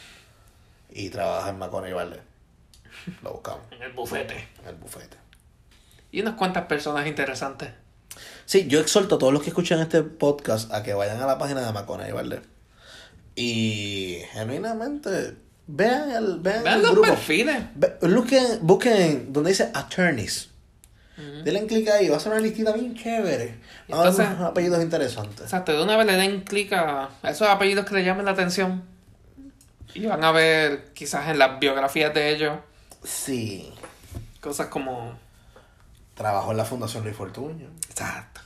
Y trabaja en Macona y Valdez. Lo buscamos En el bufete. en el bufete. Y unas cuantas personas interesantes. Sí, yo exhorto a todos los que escuchan este podcast a que vayan a la página de Macona y. Y genuinamente vean el, vean Vean el los grupo. perfiles. Ve- busquen, busquen donde dice attorneys. Ujú. Denle clic ahí, va a ser una listita bien chévere. Vamos a ver Entonces- unos apellidos interesantes. Exacto, de una vez le den clic a esos apellidos que le llamen la atención. Y van a ver quizás en las biografías de ellos Sí. cosas como... Trabajó en la Fundación Luis Fortuño. Exacto.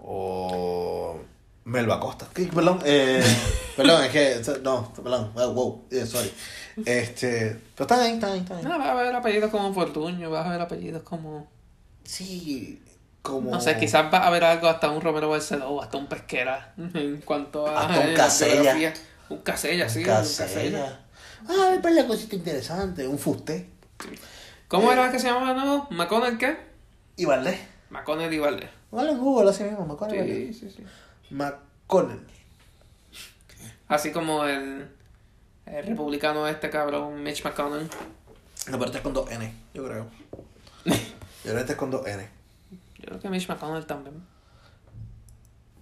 O Melba Costa. ¿Qué? Perdón, eh, perdón, es que, no, perdón, wow, wow, eh, sorry. Este, pero está bien, está bien, está bien. No, vas a ver apellidos como Fortuño, vas a ver apellidos como... Sí, como... No sé, quizás vas a ver algo hasta un Romero Barceló o hasta un Pesquera en cuanto a... Hasta un eh, Casella. Un Casella, sí, Casella. Ah, hay la cosita interesante, un fuste. ¿Cómo Eh. era que se llamaba de nuevo? ¿McConnell qué? Y Valdés. McConnell y Valdés. Vale en Google así mismo, McConnell. Sí, sí, sí. McConnell. Así como el, el republicano este cabrón, Mitch McConnell. No, pero este es con dos N, yo creo. Yo creo que este es con dos N. Yo creo que Mitch McConnell también.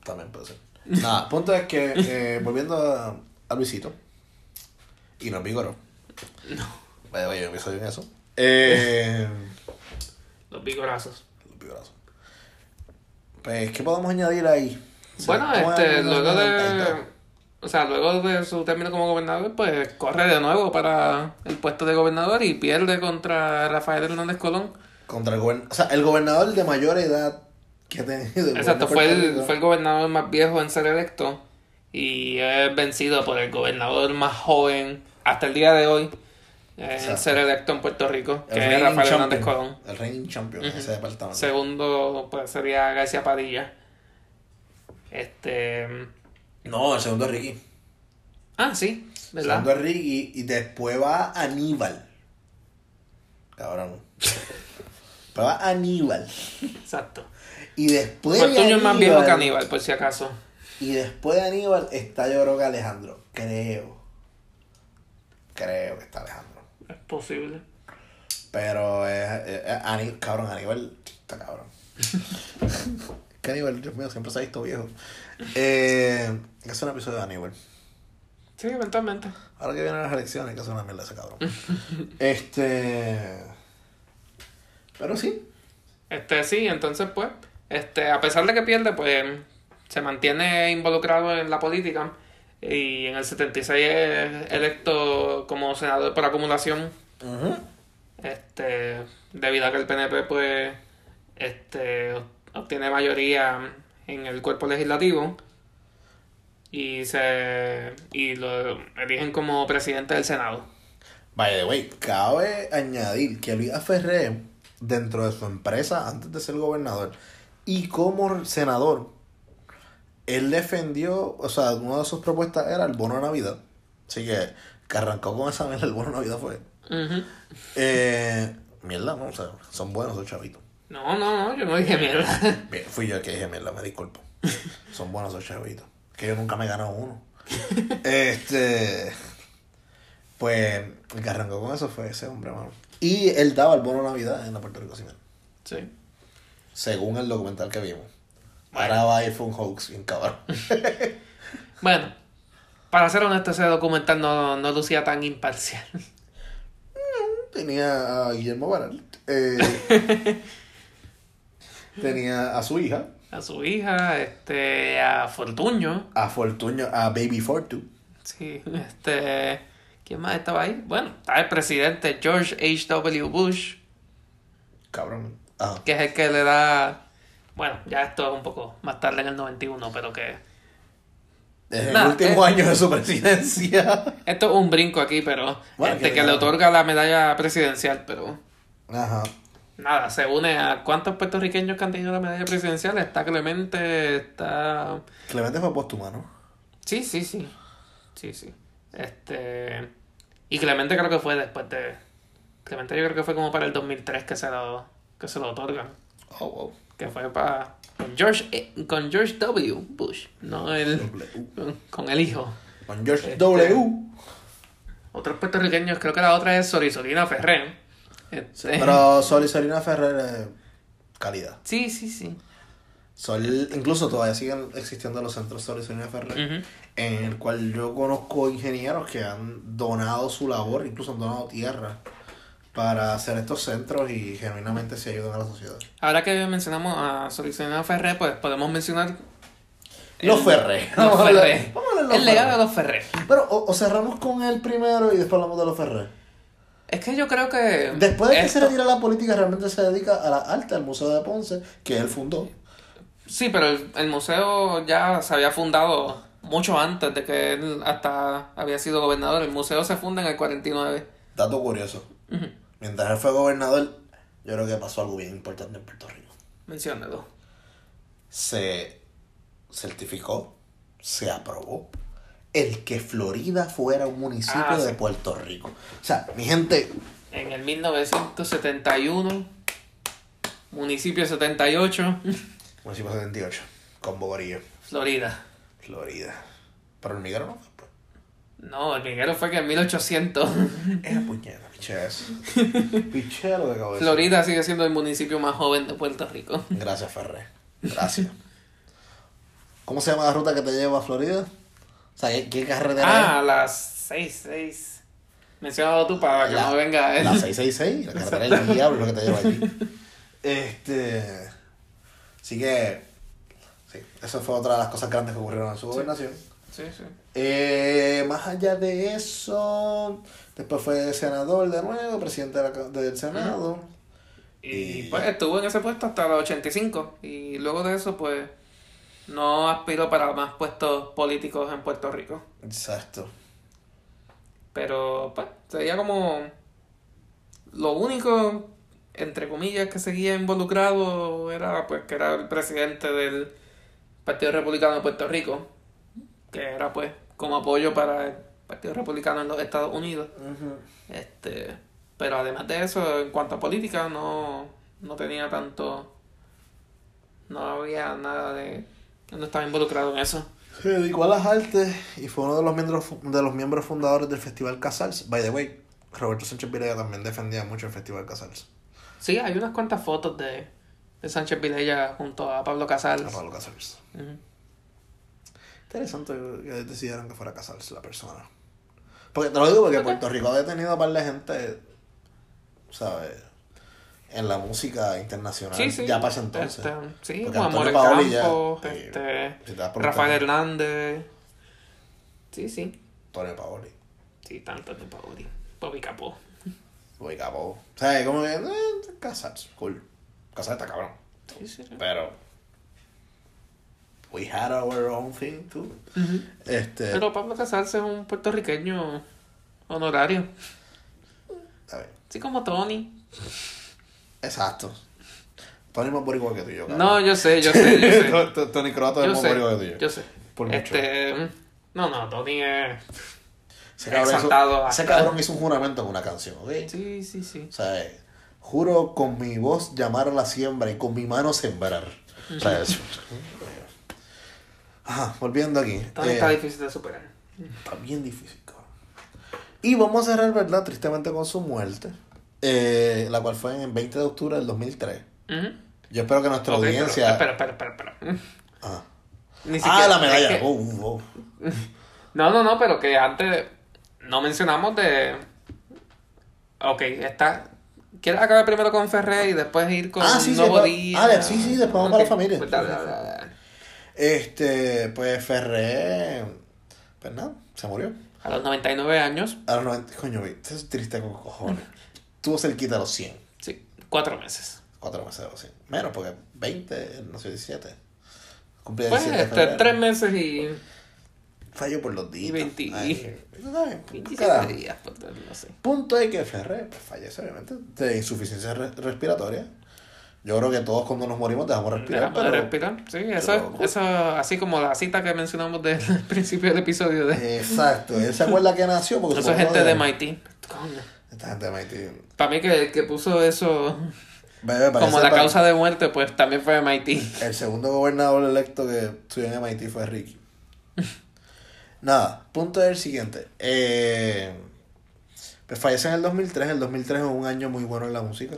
También puede ser. Nada, punto es que, eh, volviendo a, a Luisito, y no es Vigoro. No. Vaya, vaya, episodio en eso. Eh, los vigorazos. Pues, ¿qué podemos añadir ahí? O sea, Bueno, ¿cómo este, es- luego de. O sea, luego de su término como gobernador, pues corre de nuevo para el puesto de gobernador y pierde contra Rafael Hernández Colón. Contra el gobernador. O sea, el gobernador de mayor edad que ha tenido. el Exacto, fue el, fue el gobernador más viejo en ser electo y es vencido por el gobernador más joven hasta el día de hoy Exacto. ser electo en Puerto Rico, El que es Rafael champion. Hernández Colón. El reigning champion de ese departamento. Segundo, pues sería García Padilla. Este. No, el segundo es Ricky. Ah, sí, El ¿verdad? segundo es Ricky y después va Aníbal. Cabrón. Después va Aníbal. Exacto. Y después de Fortuño es más viejo que Aníbal- Aníbal, por si acaso. Y después de Aníbal está yo creo que Alejandro. Creo. Creo que está Alejandro. Es posible. Pero es, es- es Aní- cabrón, Aníbal está cabrón. que Aníbal, Dios mío, siempre se ha visto viejo. Eh, que hacer un episodio de Aníbal. Sí, eventualmente. Ahora que vienen las elecciones, hay que hacer una mierda ese cabrón. este. Pero sí. Este, sí, entonces, pues, este, a pesar de que pierde, pues, se mantiene involucrado en la política y en el 76 es electo como senador por acumulación, este, debido a que el PNP, pues, este, obtiene mayoría en el cuerpo legislativo y se, y lo eligen como presidente del Senado. By the way, cabe añadir que Luis Ferré, dentro de su empresa, antes de ser gobernador, y como senador, él defendió, o sea, una de sus propuestas era el bono de Navidad. Así que, que arrancó con esa mierda, el bono de Navidad fue. Eh, mierda, no, o sea, son buenos esos chavitos. No, no, no, yo no dije mierda. Bien, fui yo el que dije mierda, me disculpo. Son buenos esos chavitos. Que yo nunca me he ganado uno. este. Pues el que arrancó con eso fue ese hombre, mano. Y él daba el bono de Navidad en la Puerto Rico Cimento. Sí. Según el documental que vimos. Bueno. Ahora va a ir fue un hoax, bien cabrón. Bueno, para ser honesto, ese documental no, no lucía tan imparcial. Tenía a Guillermo Baral. eh, tenía a su hija, A su hija, este, a Fortuño, a Fortuño, a Baby Fortu. sí, este, ¿quién más estaba ahí? Bueno, estaba el presidente George H.W. Bush, Cabrón. Ah, que es el que le da, bueno, ya esto es un poco más tarde en el 91, pero que es el último año de su presidencia. esto es un brinco aquí, pero Bueno, este, que le otorga la medalla presidencial, pero Ajá. nada, se une a cuántos puertorriqueños que han tenido la medalla presidencial, está Clemente, está... Clemente fue póstuma, ¿no? Sí, sí, sí. Sí, sí. Este. Y Clemente creo que fue después de. Clemente yo creo que fue como para el 2003 que se lo, que se lo otorgan. Oh, wow. Que fue para. Con George, eh, con George W. Bush, no el. con- Con el hijo. Con George Este- W. Otros puertorriqueños, creo que la otra es Sorisolina Ferrer. Este, Pero Sol y Solina Ferrer es calidad. Sí, sí, sí. Sol, incluso todavía siguen existiendo los centros Sol y Solina Ferrer, en el cual yo conozco ingenieros que han donado su labor, incluso han donado tierra para hacer estos centros y genuinamente se ayudan a la sociedad. Ahora que mencionamos a Sorisolina Ferrer, pues podemos mencionar. Los el- Ferrer. Los los El legado de los Ferrer. Pero o, o cerramos con el primero y después hablamos de los Ferrer. Es que yo creo que. Después de que se retira la política, realmente se dedica a la arte, al Museo de Ponce, que él fundó. Sí, pero el, el museo ya se había fundado mucho antes de que él hasta había sido gobernador. El museo se funda en el 49. Dato curioso. Ujú. Mientras él fue gobernador, yo creo que pasó algo bien importante en Puerto Rico. Menciónalo. Se certificó, se aprobó el que Florida fuera un municipio Ah, de. Puerto Rico. O sea, mi gente, En el 1971, municipio 78, municipio 78, con Bogorillo, Florida. Florida. Pero el Miguel no fue. pues. No, el Miguel fue que en 1800. Es puñeta, que acabo de decir. Florida sigue siendo el municipio más joven de Puerto Rico. Gracias, Ferré. Gracias. ¿Cómo se llama la ruta que te lleva a Florida? O sea, ¿qué, qué carretera Ah, las 6, 6. Mencionado tú para que La- no venga él. La 666, la carretera del diablo que te lleva allí. Este. Así que. Sí, eso fue otra de las cosas grandes que ocurrieron en su gobernación. Sí, sí. Eh, más allá de eso, después fue senador de nuevo, presidente de la del Senado. Y Y- pues estuvo en ese puesto hasta los 85. Y luego de eso, pues, no aspiró para más puestos políticos en Puerto Rico. Exacto. Pero, pues, sería como lo único, entre comillas, que seguía involucrado era, pues, que era el presidente del Partido Republicano de Puerto Rico, que era, pues, como apoyo para Partido Republicano en los Estados Unidos. Este, pero además de eso, en cuanto a política, no, no tenía tanto, no había nada de, no estaba involucrado en eso. Se dedicó a las artes y fue uno de los miembros, de los miembros fundadores del Festival Casals. By the way, Roberto Sánchez Vilella también defendía mucho el Festival Casals. Sí, hay unas cuantas fotos de, de Sánchez Vilella junto a Pablo Casals. A Pablo Casals. Interesante que decidieran que fuera Casals la persona. Porque te lo digo porque. Puerto Rico ha detenido a par de gente, ¿sabes? En la música internacional. Sí, sí. Ya pasa entonces. Este, sí, Porque Juan Antonio Paoli ya- Campos, este, si Rafael Hernández. Sí, sí. Antonio Paoli. Sí, tanto de Pauli. Bobby Capó. Voy capo. O sea, como que, eh, Casals, cool. Casals está cabrón. Sí, sí. Pero. We had our own thing too. Ujú. Este. Pero Pablo Casals es un puertorriqueño honorario. a ver, Así como Tony. exacto. Tony es más boricua que tú y yo, cabrón. No, yo sé, yo sé, yo Tony Croato es más boricua que tú y yo. yo sé. Por mucho. Este, no, no, Tony es... Ese cabrón, hizo, ese cabrón hizo un juramento en una canción, ¿ok? Sí, sí, sí. O sea, eh, juro con mi voz llamar a la siembra y con mi mano sembrar. O sea, eso. Ajá, volviendo aquí. Eh, está difícil de superar. Está bien difícil, cabrón. Y vamos a cerrar, ¿verdad? Tristemente con su muerte. eh, la cual fue en el 20 de octubre del 2003. Ujú. Yo espero que nuestra audiencia. espera, espera, espera, espera. Ah. Ni Ah, siquiera- la medalla. es que- Oh, uh, oh. No, no, no, pero que antes no mencionamos de... Ok, está... ¿Quieres acabar primero con Ferrer y después ir con Ah, sí, sí, Nuevo Día? ah, sí, sí, después vamos para Ok, la familia. pues dale, dale. Este, pues Ferré. Pues nada, se murió. A los 99 años, A los 90. Coño, es triste con cojones. Tuvo cerquita a los 100. sí, cuatro meses. Cuatro meses de los 100. Menos, porque 20, no sé, 17. Cumplía Pues 17 de este, tres meses y Falló por los días. 20 Ay, bien, 27 carajo. días, pues, no sé. Punto es que Ferré pues, fallece, obviamente, de insuficiencia re- respiratoria. Yo creo que todos cuando nos morimos dejamos respirar. Dejamos de respirar, sí, eso, pero- eso, así como la cita que mencionamos del principio del episodio de... Exacto. Él se acuerda que nació porque Eso es gente de de- MIT. Coño. Esta gente de MIT. Para mí que que puso eso como la causa de muerte, pues también fue MIT. El segundo gobernador electo que estudió en MIT fue Ricky. Nada, punto es el siguiente. Eh, pues fallece en el 2003. El 2003 es un año muy bueno en la música.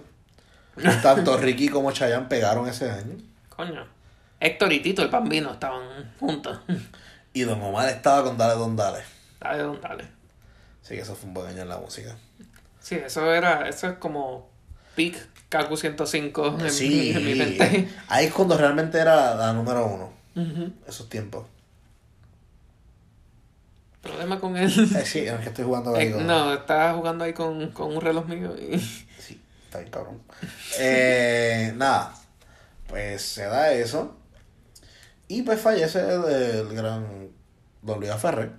Tanto Ricky como Chayanne pegaron ese año. Coño. Héctor y Tito, el bambino, estaban juntos. Y Don Omar estaba con Dale Don Dale. Dale, don, dale. Así que eso fue un buen año en la música. Sí, eso era, eso es como Peak Kaku 105 en, sí, en mi mente. ahí es cuando realmente era la número uno. Esos tiempos. Problema con él. Eh, sí, es que estoy jugando ahí Eh, con- no, estaba jugando ahí con, con un reloj mío y... Sí, está bien cabrón. Eh, nada, pues se da eso. Y pues fallece el, gran Don Luis Ferrer.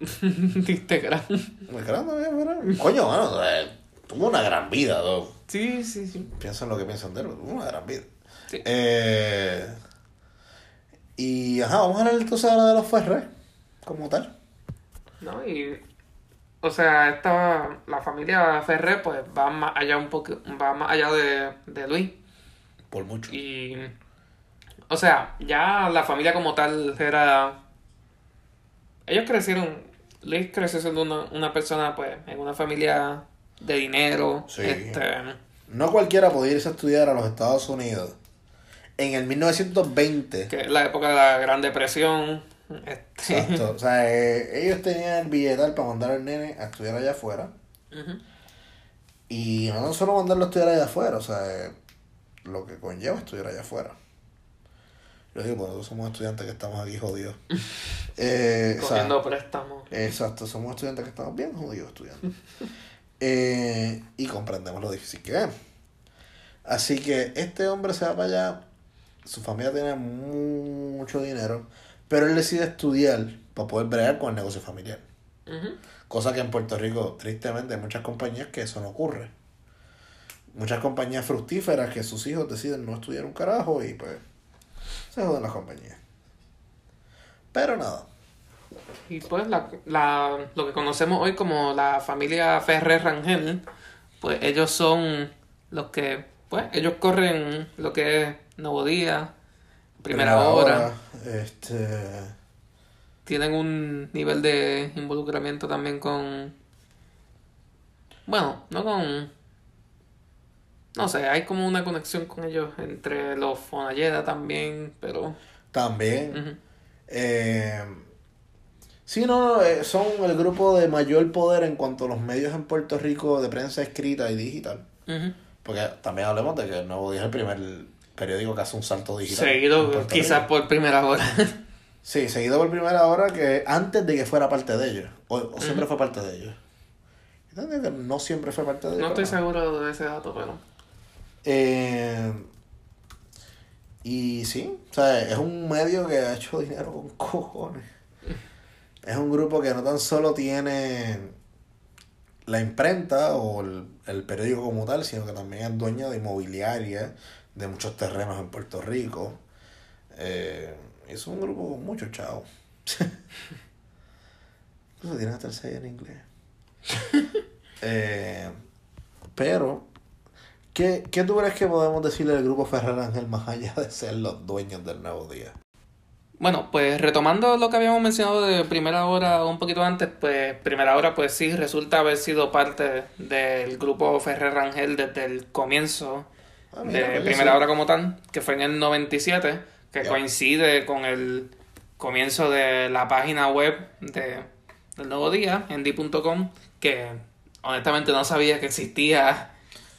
Diste gran. El gran Luis Ferrer. Coño, mano, tuvo una gran vida, dog. Sí, sí, sí. Piensa en lo que piensan de él, tuvo una gran vida. Sí. Eh, y ajá, vamos a hablar entonces ahora de los Ferrer, como tal. ¿no? Y, o sea, esta, la familia Ferré, pues va más allá un poco, va más allá de, de Luis. Por mucho. Y, o sea, ya la familia como tal era... Ellos crecieron, Luis creció siendo una, una persona, pues, en una familia de dinero. Sí. Este, No cualquiera podía irse a estudiar a los Estados Unidos. En el 1920. que es la época de la Gran Depresión. Este, Exacto. O sea, eh, ellos tenían el billetal para mandar al nene a estudiar allá afuera. Y no solo mandarlo a estudiar allá afuera, o sea, eh, lo que conlleva estudiar allá afuera. Yo digo, porque nosotros somos estudiantes que estamos aquí jodidos. Eh, o sea, cogiendo préstamos. Exacto, somos estudiantes que estamos bien jodidos estudiando. Eh, y comprendemos lo difícil que es. Así que este hombre se va para allá, su familia tiene mucho dinero, pero él decide estudiar para poder bregar con el negocio familiar. Cosa que en Puerto Rico, tristemente, hay muchas compañías que eso no ocurre. Muchas compañías fructíferas que sus hijos deciden no estudiar un carajo y pues se joden las compañías. Pero nada, Y pues la, la, lo que conocemos hoy como la familia Ferrer Rangel, pues ellos son los que, pues ellos corren lo que es Nuevo Día, Primera, hora. Este. tienen un nivel de involucramiento también con, bueno, no con, no sé, hay como una conexión con ellos entre los Fonalleda también, pero... También. Eh, sí, no, eh, son el grupo de mayor poder en cuanto a los medios en Puerto Rico de prensa escrita y digital. Porque también hablemos de que el Nuevo Día es el primer periódico que hace un salto digital. Seguido quizás por primera hora. Sí, seguido por primera hora que antes de que fuera parte de ellos. O, o siempre fue parte de ellos. No siempre fue parte de ellos. no estoy seguro de ese dato, pero... Eh, y sí, o sea, es un medio que ha hecho dinero con cojones. Es un grupo que no tan solo tiene la imprenta o el, el periódico como tal, sino que también es dueño de inmobiliaria, de muchos terrenos en Puerto Rico. Eh, es un grupo con mucho chavo. Incluso tiene hasta el 6 en inglés. Eh, pero, ¿qué, ¿qué tú crees que podemos decirle al grupo Ferrer Ángel más allá de ser los dueños del nuevo día? Bueno, pues retomando lo que habíamos mencionado de primera hora un poquito antes, pues primera hora pues sí resulta haber sido parte del grupo Ferrer Rangel desde el comienzo Ah, mira, de primera sí. hora como tal, que fue en el 97, que coincide con el comienzo de la página web de, del Nuevo Día, en di.com, que honestamente no sabía que existía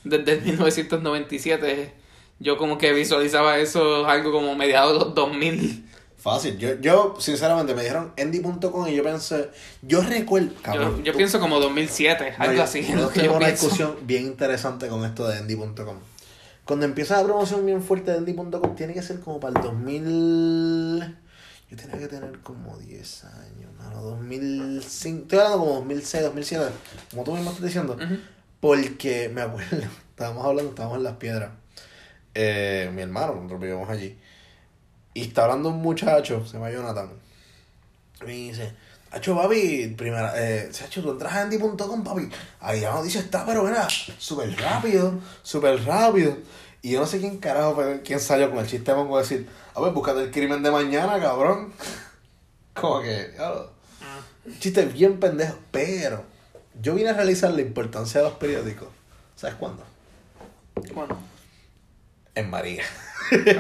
desde el 1997. Yo como que visualizaba eso algo como mediados de los 2000. Fácil. Yo, yo, sinceramente, me dijeron endy.com y yo pensé, yo recuerdo, Yo, cabrón, yo tú- pienso como 2007, No, algo yo- así. yo tengo una pienso. discusión bien interesante con esto de endy.com. Cuando empieza la promoción bien fuerte de endy.com, tiene que ser como para el 2000. Yo tenía que tener como 10 años, mano. 2005. Estoy hablando como 2006, 2007. Como tú mismo estás diciendo. Porque me acuerdo, estábamos hablando, estábamos en las piedras. Eh, mi hermano, nosotros vivíamos allí. Y está hablando un muchacho, se llama Jonathan. Y me dice, Hacho, papi, primera, eh, Hacho, tú entras a Andy.com, papi. Ahí la noticia está, pero mira, súper rápido, súper rápido. Y yo no sé quién carajo, quién salió con el chiste, pongo a decir, a ver, búscate el crimen de mañana, cabrón. Como que, ya, un chiste bien pendejo, pero yo vine a realizar la importancia de los periódicos. ¿Sabes cuándo? Bueno. En María.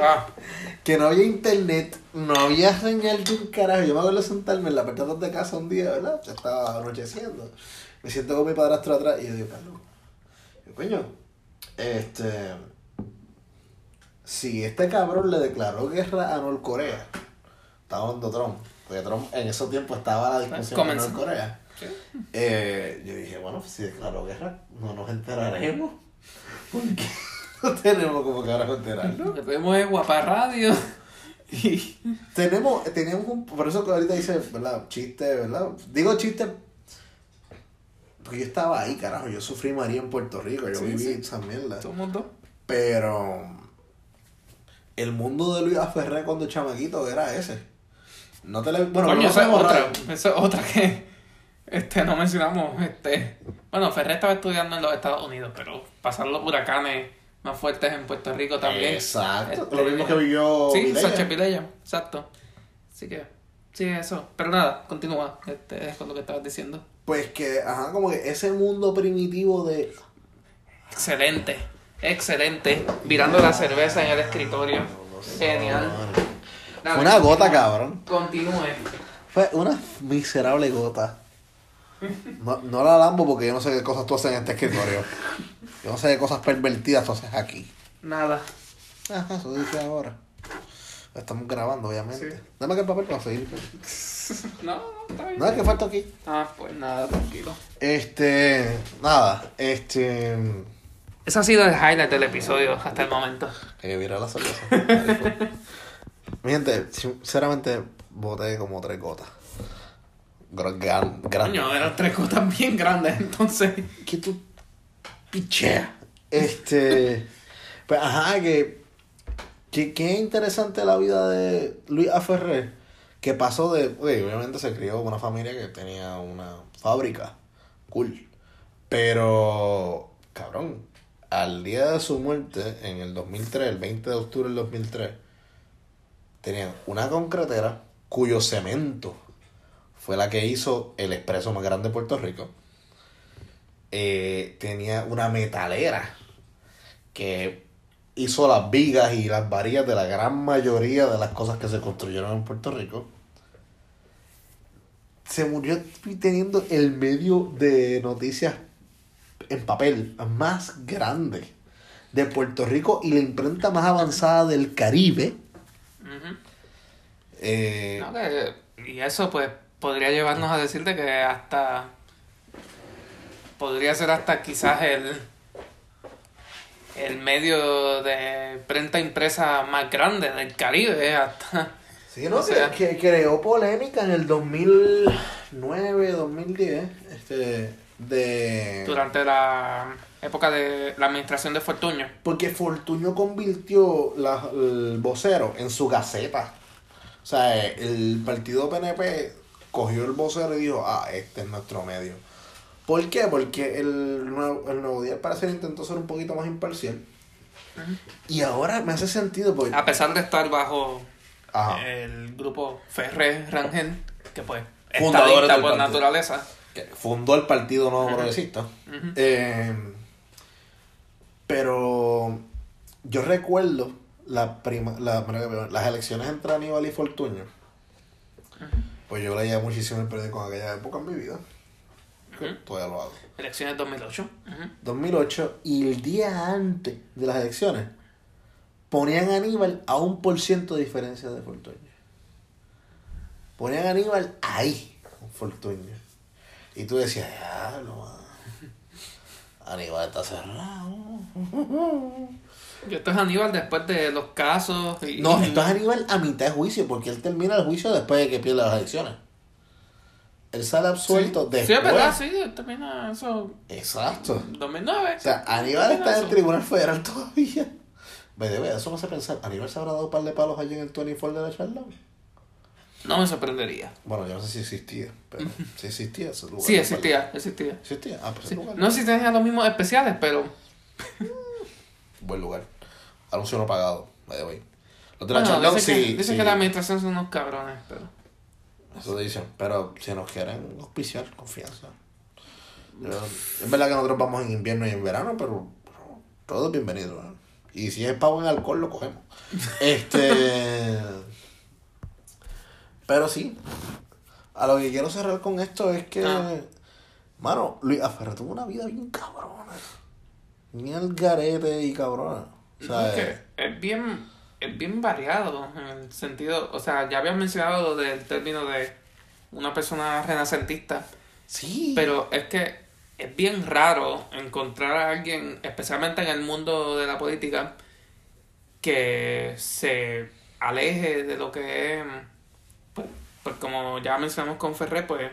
Ah, Que no había internet, no había señal de un carajo. Yo me acuerdo de sentarme en la puerta de casa un día, ¿verdad? Ya estaba anocheciendo. Me siento con mi padrastro atrás y yo digo, Carlos, yo, coño, este. Si este cabrón le declaró guerra a Norcorea, estaba hablando Trump, porque Trump en esos tiempos estaba la discusión Comenzó. Norcorea. Eh, yo dije, bueno, si declaró guerra, no nos enteraremos. Porque no tenemos como carajo enterarnos. lo que tenemos es Guapa Radio. Y Tenemos, teníamos un, por eso que ahorita dice, ¿verdad? Chiste, ¿verdad? Digo chiste, porque yo estaba ahí, carajo, yo sufrí María en Puerto Rico, yo Sí, viví sí. esa mierda. todo el mundo. Pero el mundo de Luis Ferrer cuando chamaquito era ese. No te le, bueno, Coño, no esa es tenemos otra. Esa es otra que. este, no mencionamos, este, bueno, Ferrer estaba estudiando en los Estados Unidos, pero pasaron los huracanes más fuertes en Puerto Rico también. Exacto. Este, Lo mismo que vivió. Sí. Sánchez Vilella, exacto. Así que, sí, eso. Pero nada, continúa este, con lo que estabas diciendo. Pues que, ajá, como que ese mundo primitivo de. Excelente, excelente. Virando la cerveza en el escritorio. Genial. Fue una gota, cabrón. Continúe. Fue una miserable gota. No, no la lambo porque yo no sé qué cosas tú haces en este escritorio. Yo no sé qué cosas pervertidas tú haces aquí. Nada. Ajá, eso dice ahora. Estamos grabando, obviamente. Sí. Dame que el papel para seguir. No, no, está bien. No es que falta aquí. Ah, pues nada, tranquilo. Este. Nada, este. Ese ha sido el highlight del episodio hasta el momento. Que viera la cerveza. Mi gente, sinceramente, boté como tres gotas. Gr- Gran, grande. Coño, eran tres gotas bien grandes, entonces. que tú picheas. Este. Pues ajá, que. Que qué interesante la vida de Luis Aferré. Que pasó de. Oye, obviamente se crió con una familia que tenía una fábrica. Cool. Pero. Cabrón. Al día de su muerte, en el 2003, el 20 de octubre del 2003, tenían una concretera cuyo cemento fue la que hizo el expreso más grande de Puerto Rico eh, tenía una metalera que hizo las vigas y las varillas de la gran mayoría de las cosas que se construyeron en Puerto Rico. Se murió teniendo el medio de noticias en papel más grande de Puerto Rico y la imprenta más avanzada del Caribe. Eh, No, que- y eso, pues, podría llevarnos a decirte que hasta. Podría ser hasta quizás el. El medio de prenta impresa más grande del Caribe, hasta. Sí, ¿no? O sea- que, que creó polémica en el 2009, 2010, este, de... Durante la época de la administración de Fortuño. Porque Fortuño convirtió la- el vocero en su gaceta. O sea, el partido PNP cogió el vocero y dijo, ah, este es nuestro medio. ¿Por qué? Porque el nuevo, el nuevo día al parecer intentó ser un poquito más imparcial. Y ahora me hace sentido porque... A pesar de estar bajo Ajá. el grupo Ferrer Rangel, que pues del por partido. naturaleza. que fundó el Partido Nuevo Progresista. Eh, pero yo recuerdo la prima, la, las elecciones entre Aníbal y Fortuño. Pues yo leía muchísimo el periódico en aquella época en mi vida. Ujú. Todavía lo hago. Elecciones 2008. Ujú. 2008 y el día antes de las elecciones ponían a Aníbal a un por ciento de diferencia de Fortuño. Ponían a Aníbal ahí, con Fortuño. Y tú decías, ya, no, Aníbal está cerrado. Y esto es Aníbal después de los casos. Y, No, esto es Aníbal a mitad de juicio, porque él termina el juicio después de que pierde las elecciones. Él sale absuelto sí. después. Sí, es verdad, sí, termina eso. Exacto. 2009. O sea, Aníbal está en el Tribunal Federal todavía. Ver, eso me hace pensar. ¿Aníbal se habrá dado un par de palos allí en el 24 de la charla? No me sorprendería. Bueno, yo no sé si existía, pero si existía ese lugar. Sí, existía, existía. ¿Existía? Ah, pues Sí. ese lugar. No sé si tenían los mismos especiales, pero. Buen lugar. Anuncio no pagado, by the way. Los de la Bueno, charla, dicen, sí. que, dicen sí. que la administración son unos cabrones, pero. Eso dicen, pero si nos quieren auspiciar, confianza. Es verdad que nosotros vamos en invierno y en verano, pero, pero todo es bienvenido. ¿no? Y si es pago en alcohol, lo cogemos. Este. pero sí, a lo que quiero cerrar con esto es que, Ah. mano, Luis Aferre tuvo una vida bien cabrona. Bien al garete y cabrona. O sea, Es que es bien, es bien variado en el sentido, o sea, ya habías mencionado lo del término de una persona renacentista, sí. pero es que es bien raro encontrar a alguien, especialmente en el mundo de la política, que se aleje de lo que es, pues, pues como ya mencionamos con Ferrer, pues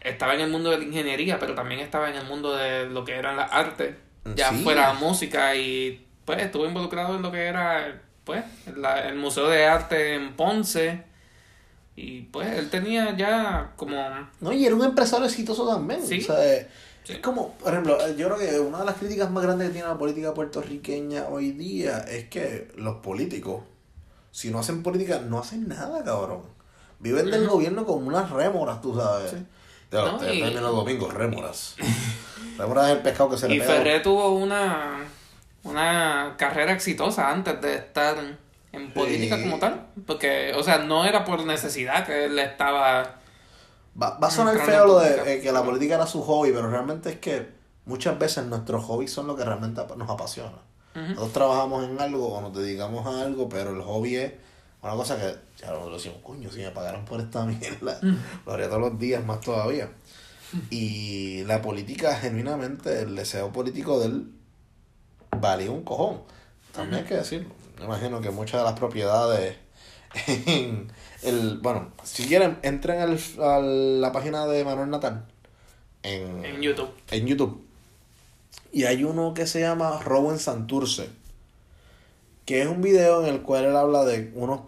estaba en el mundo de la ingeniería, pero también estaba en el mundo de lo que eran las artes, ya Sí. fuera música y pues estuvo involucrado en lo que era pues la- el Museo de Arte en Ponce Y pues él tenía ya como... No, y era un empresario exitoso también. Sí. O sea, eh, Sí. es como, por ejemplo, eh, yo creo que una de las críticas más grandes que tiene la política puertorriqueña hoy día es que los políticos, si no hacen política, no hacen nada, cabrón. Viven del gobierno como unas rémoras, tú sabes. Ya, No, y- los domingos, rémoras. rémoras es el pescado que se le Y. Ferré tuvo una, una carrera exitosa antes de estar en política Sí. como tal. Porque, o sea, no era por necesidad que él estaba... Va, va a sonar feo lo de eh, que la política era su hobby, pero realmente es que muchas veces nuestros hobbies son lo que realmente nos apasiona. Ujú. Nosotros trabajamos en algo o nos dedicamos a algo, pero el hobby es una cosa que ya nosotros decimos, coño, si me pagaran por esta mierda, lo haría todos los días, más todavía. Y la política, genuinamente, el deseo político de él valía un cojón. También hay que decirlo. Me imagino que muchas de las propiedades en el... Bueno, si quieren, entren al, a la página de Manuel Natal en, En YouTube. en YouTube. Y hay uno que se llama Robo en Santurce. Que es un video en el cual él habla de unos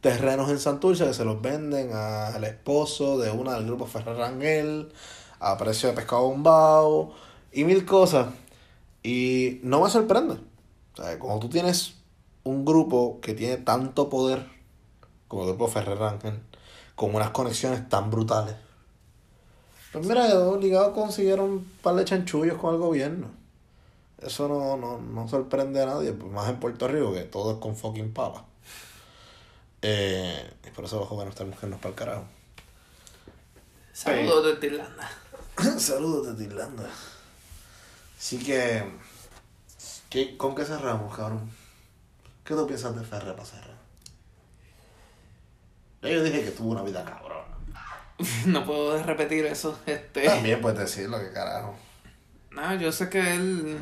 terrenos en Santurce que se los venden al esposo de una del grupo Ferrer Rangel a precio de pescado bombao y mil cosas. Y no me sorprende. O sea, cuando tú tienes un grupo que tiene tanto poder como el grupo Ferrer Rangel, con unas conexiones tan brutales. Pues mira, obligado consiguieron un par de chanchullos con el gobierno. Eso no, no, no sorprende a nadie, pues más en Puerto Rico, que todo es con fucking papa. Eh, y por eso los jóvenes que irnos para el carajo. Saludos desde Irlanda. Saludos desde Irlanda. Así que, ¿qué, ¿con qué cerramos, cabrón? ¿Qué tú piensas de Ferre para cerrar? Yo dije que tuvo una vida cabrona. no puedo repetir eso. Este, También puedes decirlo, que carajo. nada, yo sé que él,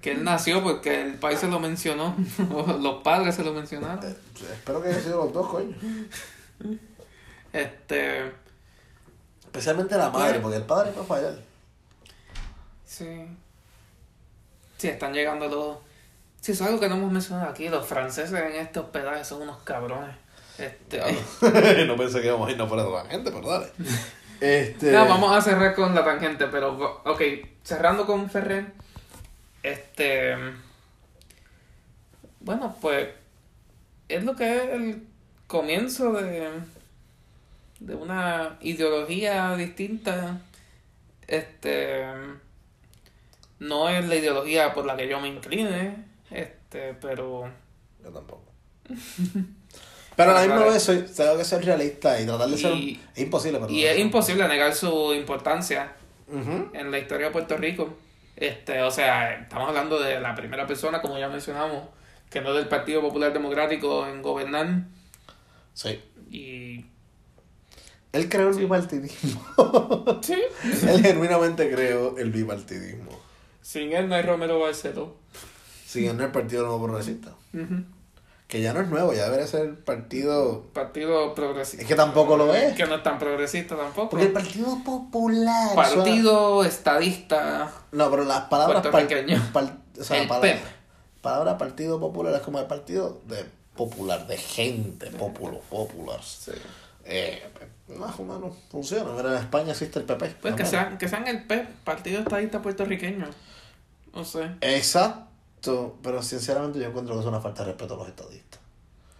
que él nació porque el país se lo mencionó. o los padres se lo mencionaron. Eh, espero que hayan sido los dos, coño. Este, Especialmente la madre, porque el padre no fallar. sí. Sí, están llegando los... Sí, eso es algo que no hemos mencionado aquí. Los franceses en este hospedaje son unos cabrones. Este, no pensé que íbamos a irnos por esa gente, pero dale. Este. No, vamos a cerrar con la tangente, pero ok, cerrando con Ferrer. Este. Bueno, pues. Es lo que es el comienzo de. de una ideología distinta. Este. No es la ideología por la que yo me incline. Este, pero. Yo tampoco. Pero a la misma vez soy, tengo que ser realista y tratar de ser. Es imposible, pero. Y es imposible negar su importancia en la historia de Puerto Rico. Este, o sea, estamos hablando de la primera persona, como ya mencionamos, que no es del Partido Popular Democrático en gobernar. Sí. Y. Él creó el bipartidismo. Sí. Él genuinamente creó el bipartidismo. Sin él no hay Romero Barceló. Siguiendo el Partido Nuevo Progresista. Que ya no es nuevo, ya debería ser el partido. Partido progresista. Es que tampoco lo es. Que no es tan progresista tampoco. Porque el Partido Popular. suena- Partido estadista. No, pero las palabras. par- par- o sea, El palabra, PEP. palabra Partido Popular es como el partido de popular, de gente, populo, popular. Eh, más o menos funciona. Mira, en España existe el PP. Pues que sean, que sean el PEP, Partido Estadista Puertorriqueño. No sé. Exacto, pero sinceramente yo encuentro que es una falta de respeto a los estadistas.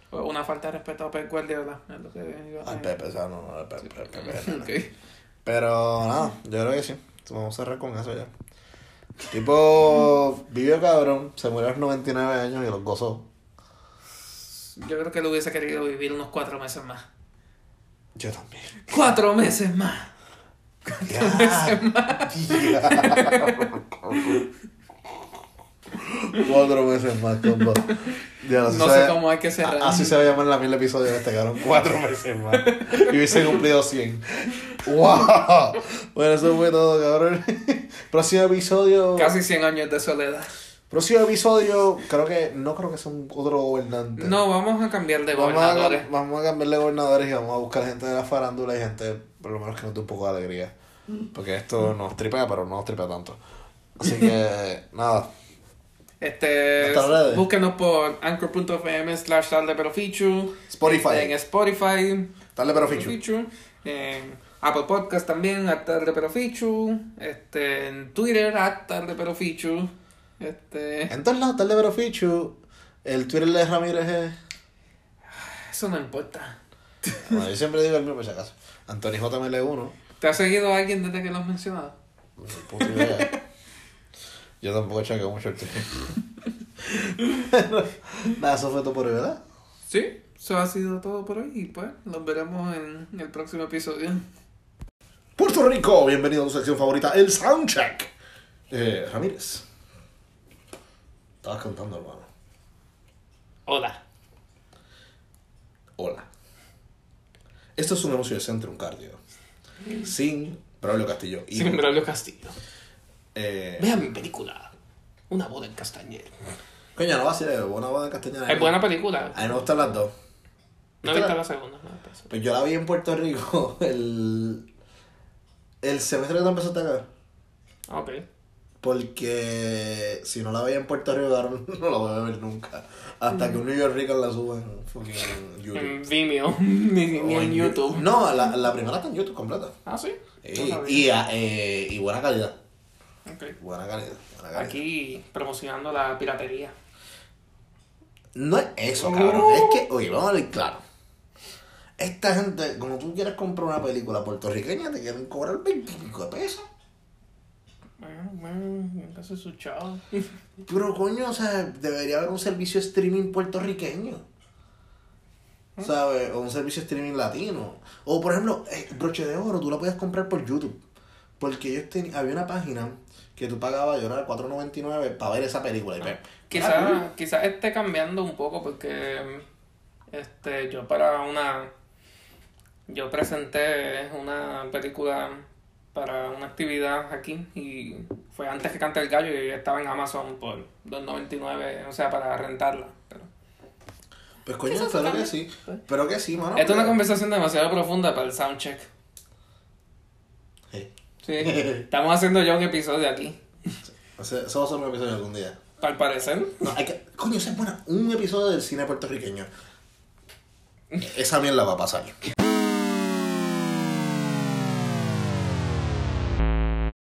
Fue una falta de respeto a Pep Guardiola. Es lo que Al. PP, o sea, no, no, al PP, al PP, no, no. Ok. Pero nada, yo creo que sí. Vamos a cerrar con eso ya. Tipo, vivió cabrón, se murió a los 99 años y los gozó. Yo creo que él hubiese querido vivir unos cuatro meses más. Yo también. ¡Cuatro meses más! Ya, Cuatro meses más, compa. Ya, No sé cómo hay que cerrar. a- Así se va a llamar la mil episodio de este, cabrón. Cuatro meses más. Y hubiese cumplido 100. ¡Wow! Bueno, eso fue todo, cabrón. Próximo episodio. Casi 100 años de soledad. Próximo episodio, creo que. No creo que sea un otro gobernante. No, vamos a cambiar de Vamos a, gobernadores. vamos a cambiar de gobernadores y vamos a buscar gente de la farándula y gente, por lo menos, que nos dé un poco de alegría. Porque esto nos tripea, pero no nos tripea tanto. Así que, nada. Este, búsquenos por anchor.fm slash tarde pero feature. Spotify. Este, en Spotify. Tarde pero fichu. Fichu. En Apple Podcast también, Tarde Pero Fichu. Este, en Twitter, at Tarde Pero Fichu. Este, En todos lados, tarde pero fichu. El Twitter de Ramírez es. eso no importa. Bueno, yo siempre digo el mío por si acaso. Anthony JML1. ¿Te ha seguido alguien desde que lo has mencionado? Idea. Yo tampoco chequeo mucho el. Nada, eso fue todo por hoy, ¿verdad? Sí, eso ha sido todo por hoy y pues nos veremos en el próximo episodio. Puerto Rico, bienvenido a tu sección favorita, el Soundcheck. Eh, Ramírez. Estabas cantando, hermano. Hola. Hola. Esto es un anuncio de Centrum Cardio. Sin Braulio Castillo. Y, Sin Braulio Castillo. Eh, Vean mi película. Una boda en Castañer. coño, no va a ser buena boda en castellana. Es buena película. A mí me gustan las dos. No he visto la segunda. No, pues. Yo la vi en Puerto Rico el, el semestre que tú empezaste acá. Ok. Porque si no la veía en Puerto Rico, no la voy a ver nunca. Hasta que un New York Rican la suba en fucking YouTube. En Vimeo. ni, en YouTube. No, la, la primera está en YouTube completa. Ah, sí. Y, No sabía. y, ah, eh, y buena calidad. Buena calidad. buena calidad. Aquí promocionando la piratería. No es eso, cabrón. Es que, oye, vamos a ver claro. Esta gente, como tú quieres comprar una película puertorriqueña, te quieren cobrar 25 de pesos. Bueno, bueno, casi su chao. Pero coño, o sea, debería haber un servicio streaming puertorriqueño. ¿Sabes? O un servicio streaming latino. O por ejemplo, eh, Broche de Oro, tú la puedes comprar por YouTube. Porque ellos ten- había una página que tú pagabas, yo era 4.99 para ver esa película. Y pues, Quizás quizás esté cambiando un poco porque este yo para una yo presenté una película para una actividad aquí y fue antes que cante el gallo y estaba en Amazon por 2.99, o sea, para rentarla. Pero pues coño, espero que sí. Pero que sí, mano. Esta es una conversación demasiado profunda para el soundcheck. Sí. Estamos haciendo ya un episodio aquí. O sea, eso va a ser un episodio algún día. Al parecer. No, hay que. Coño, esa es buena. Un episodio del cine puertorriqueño. Esa mierda va a pasar.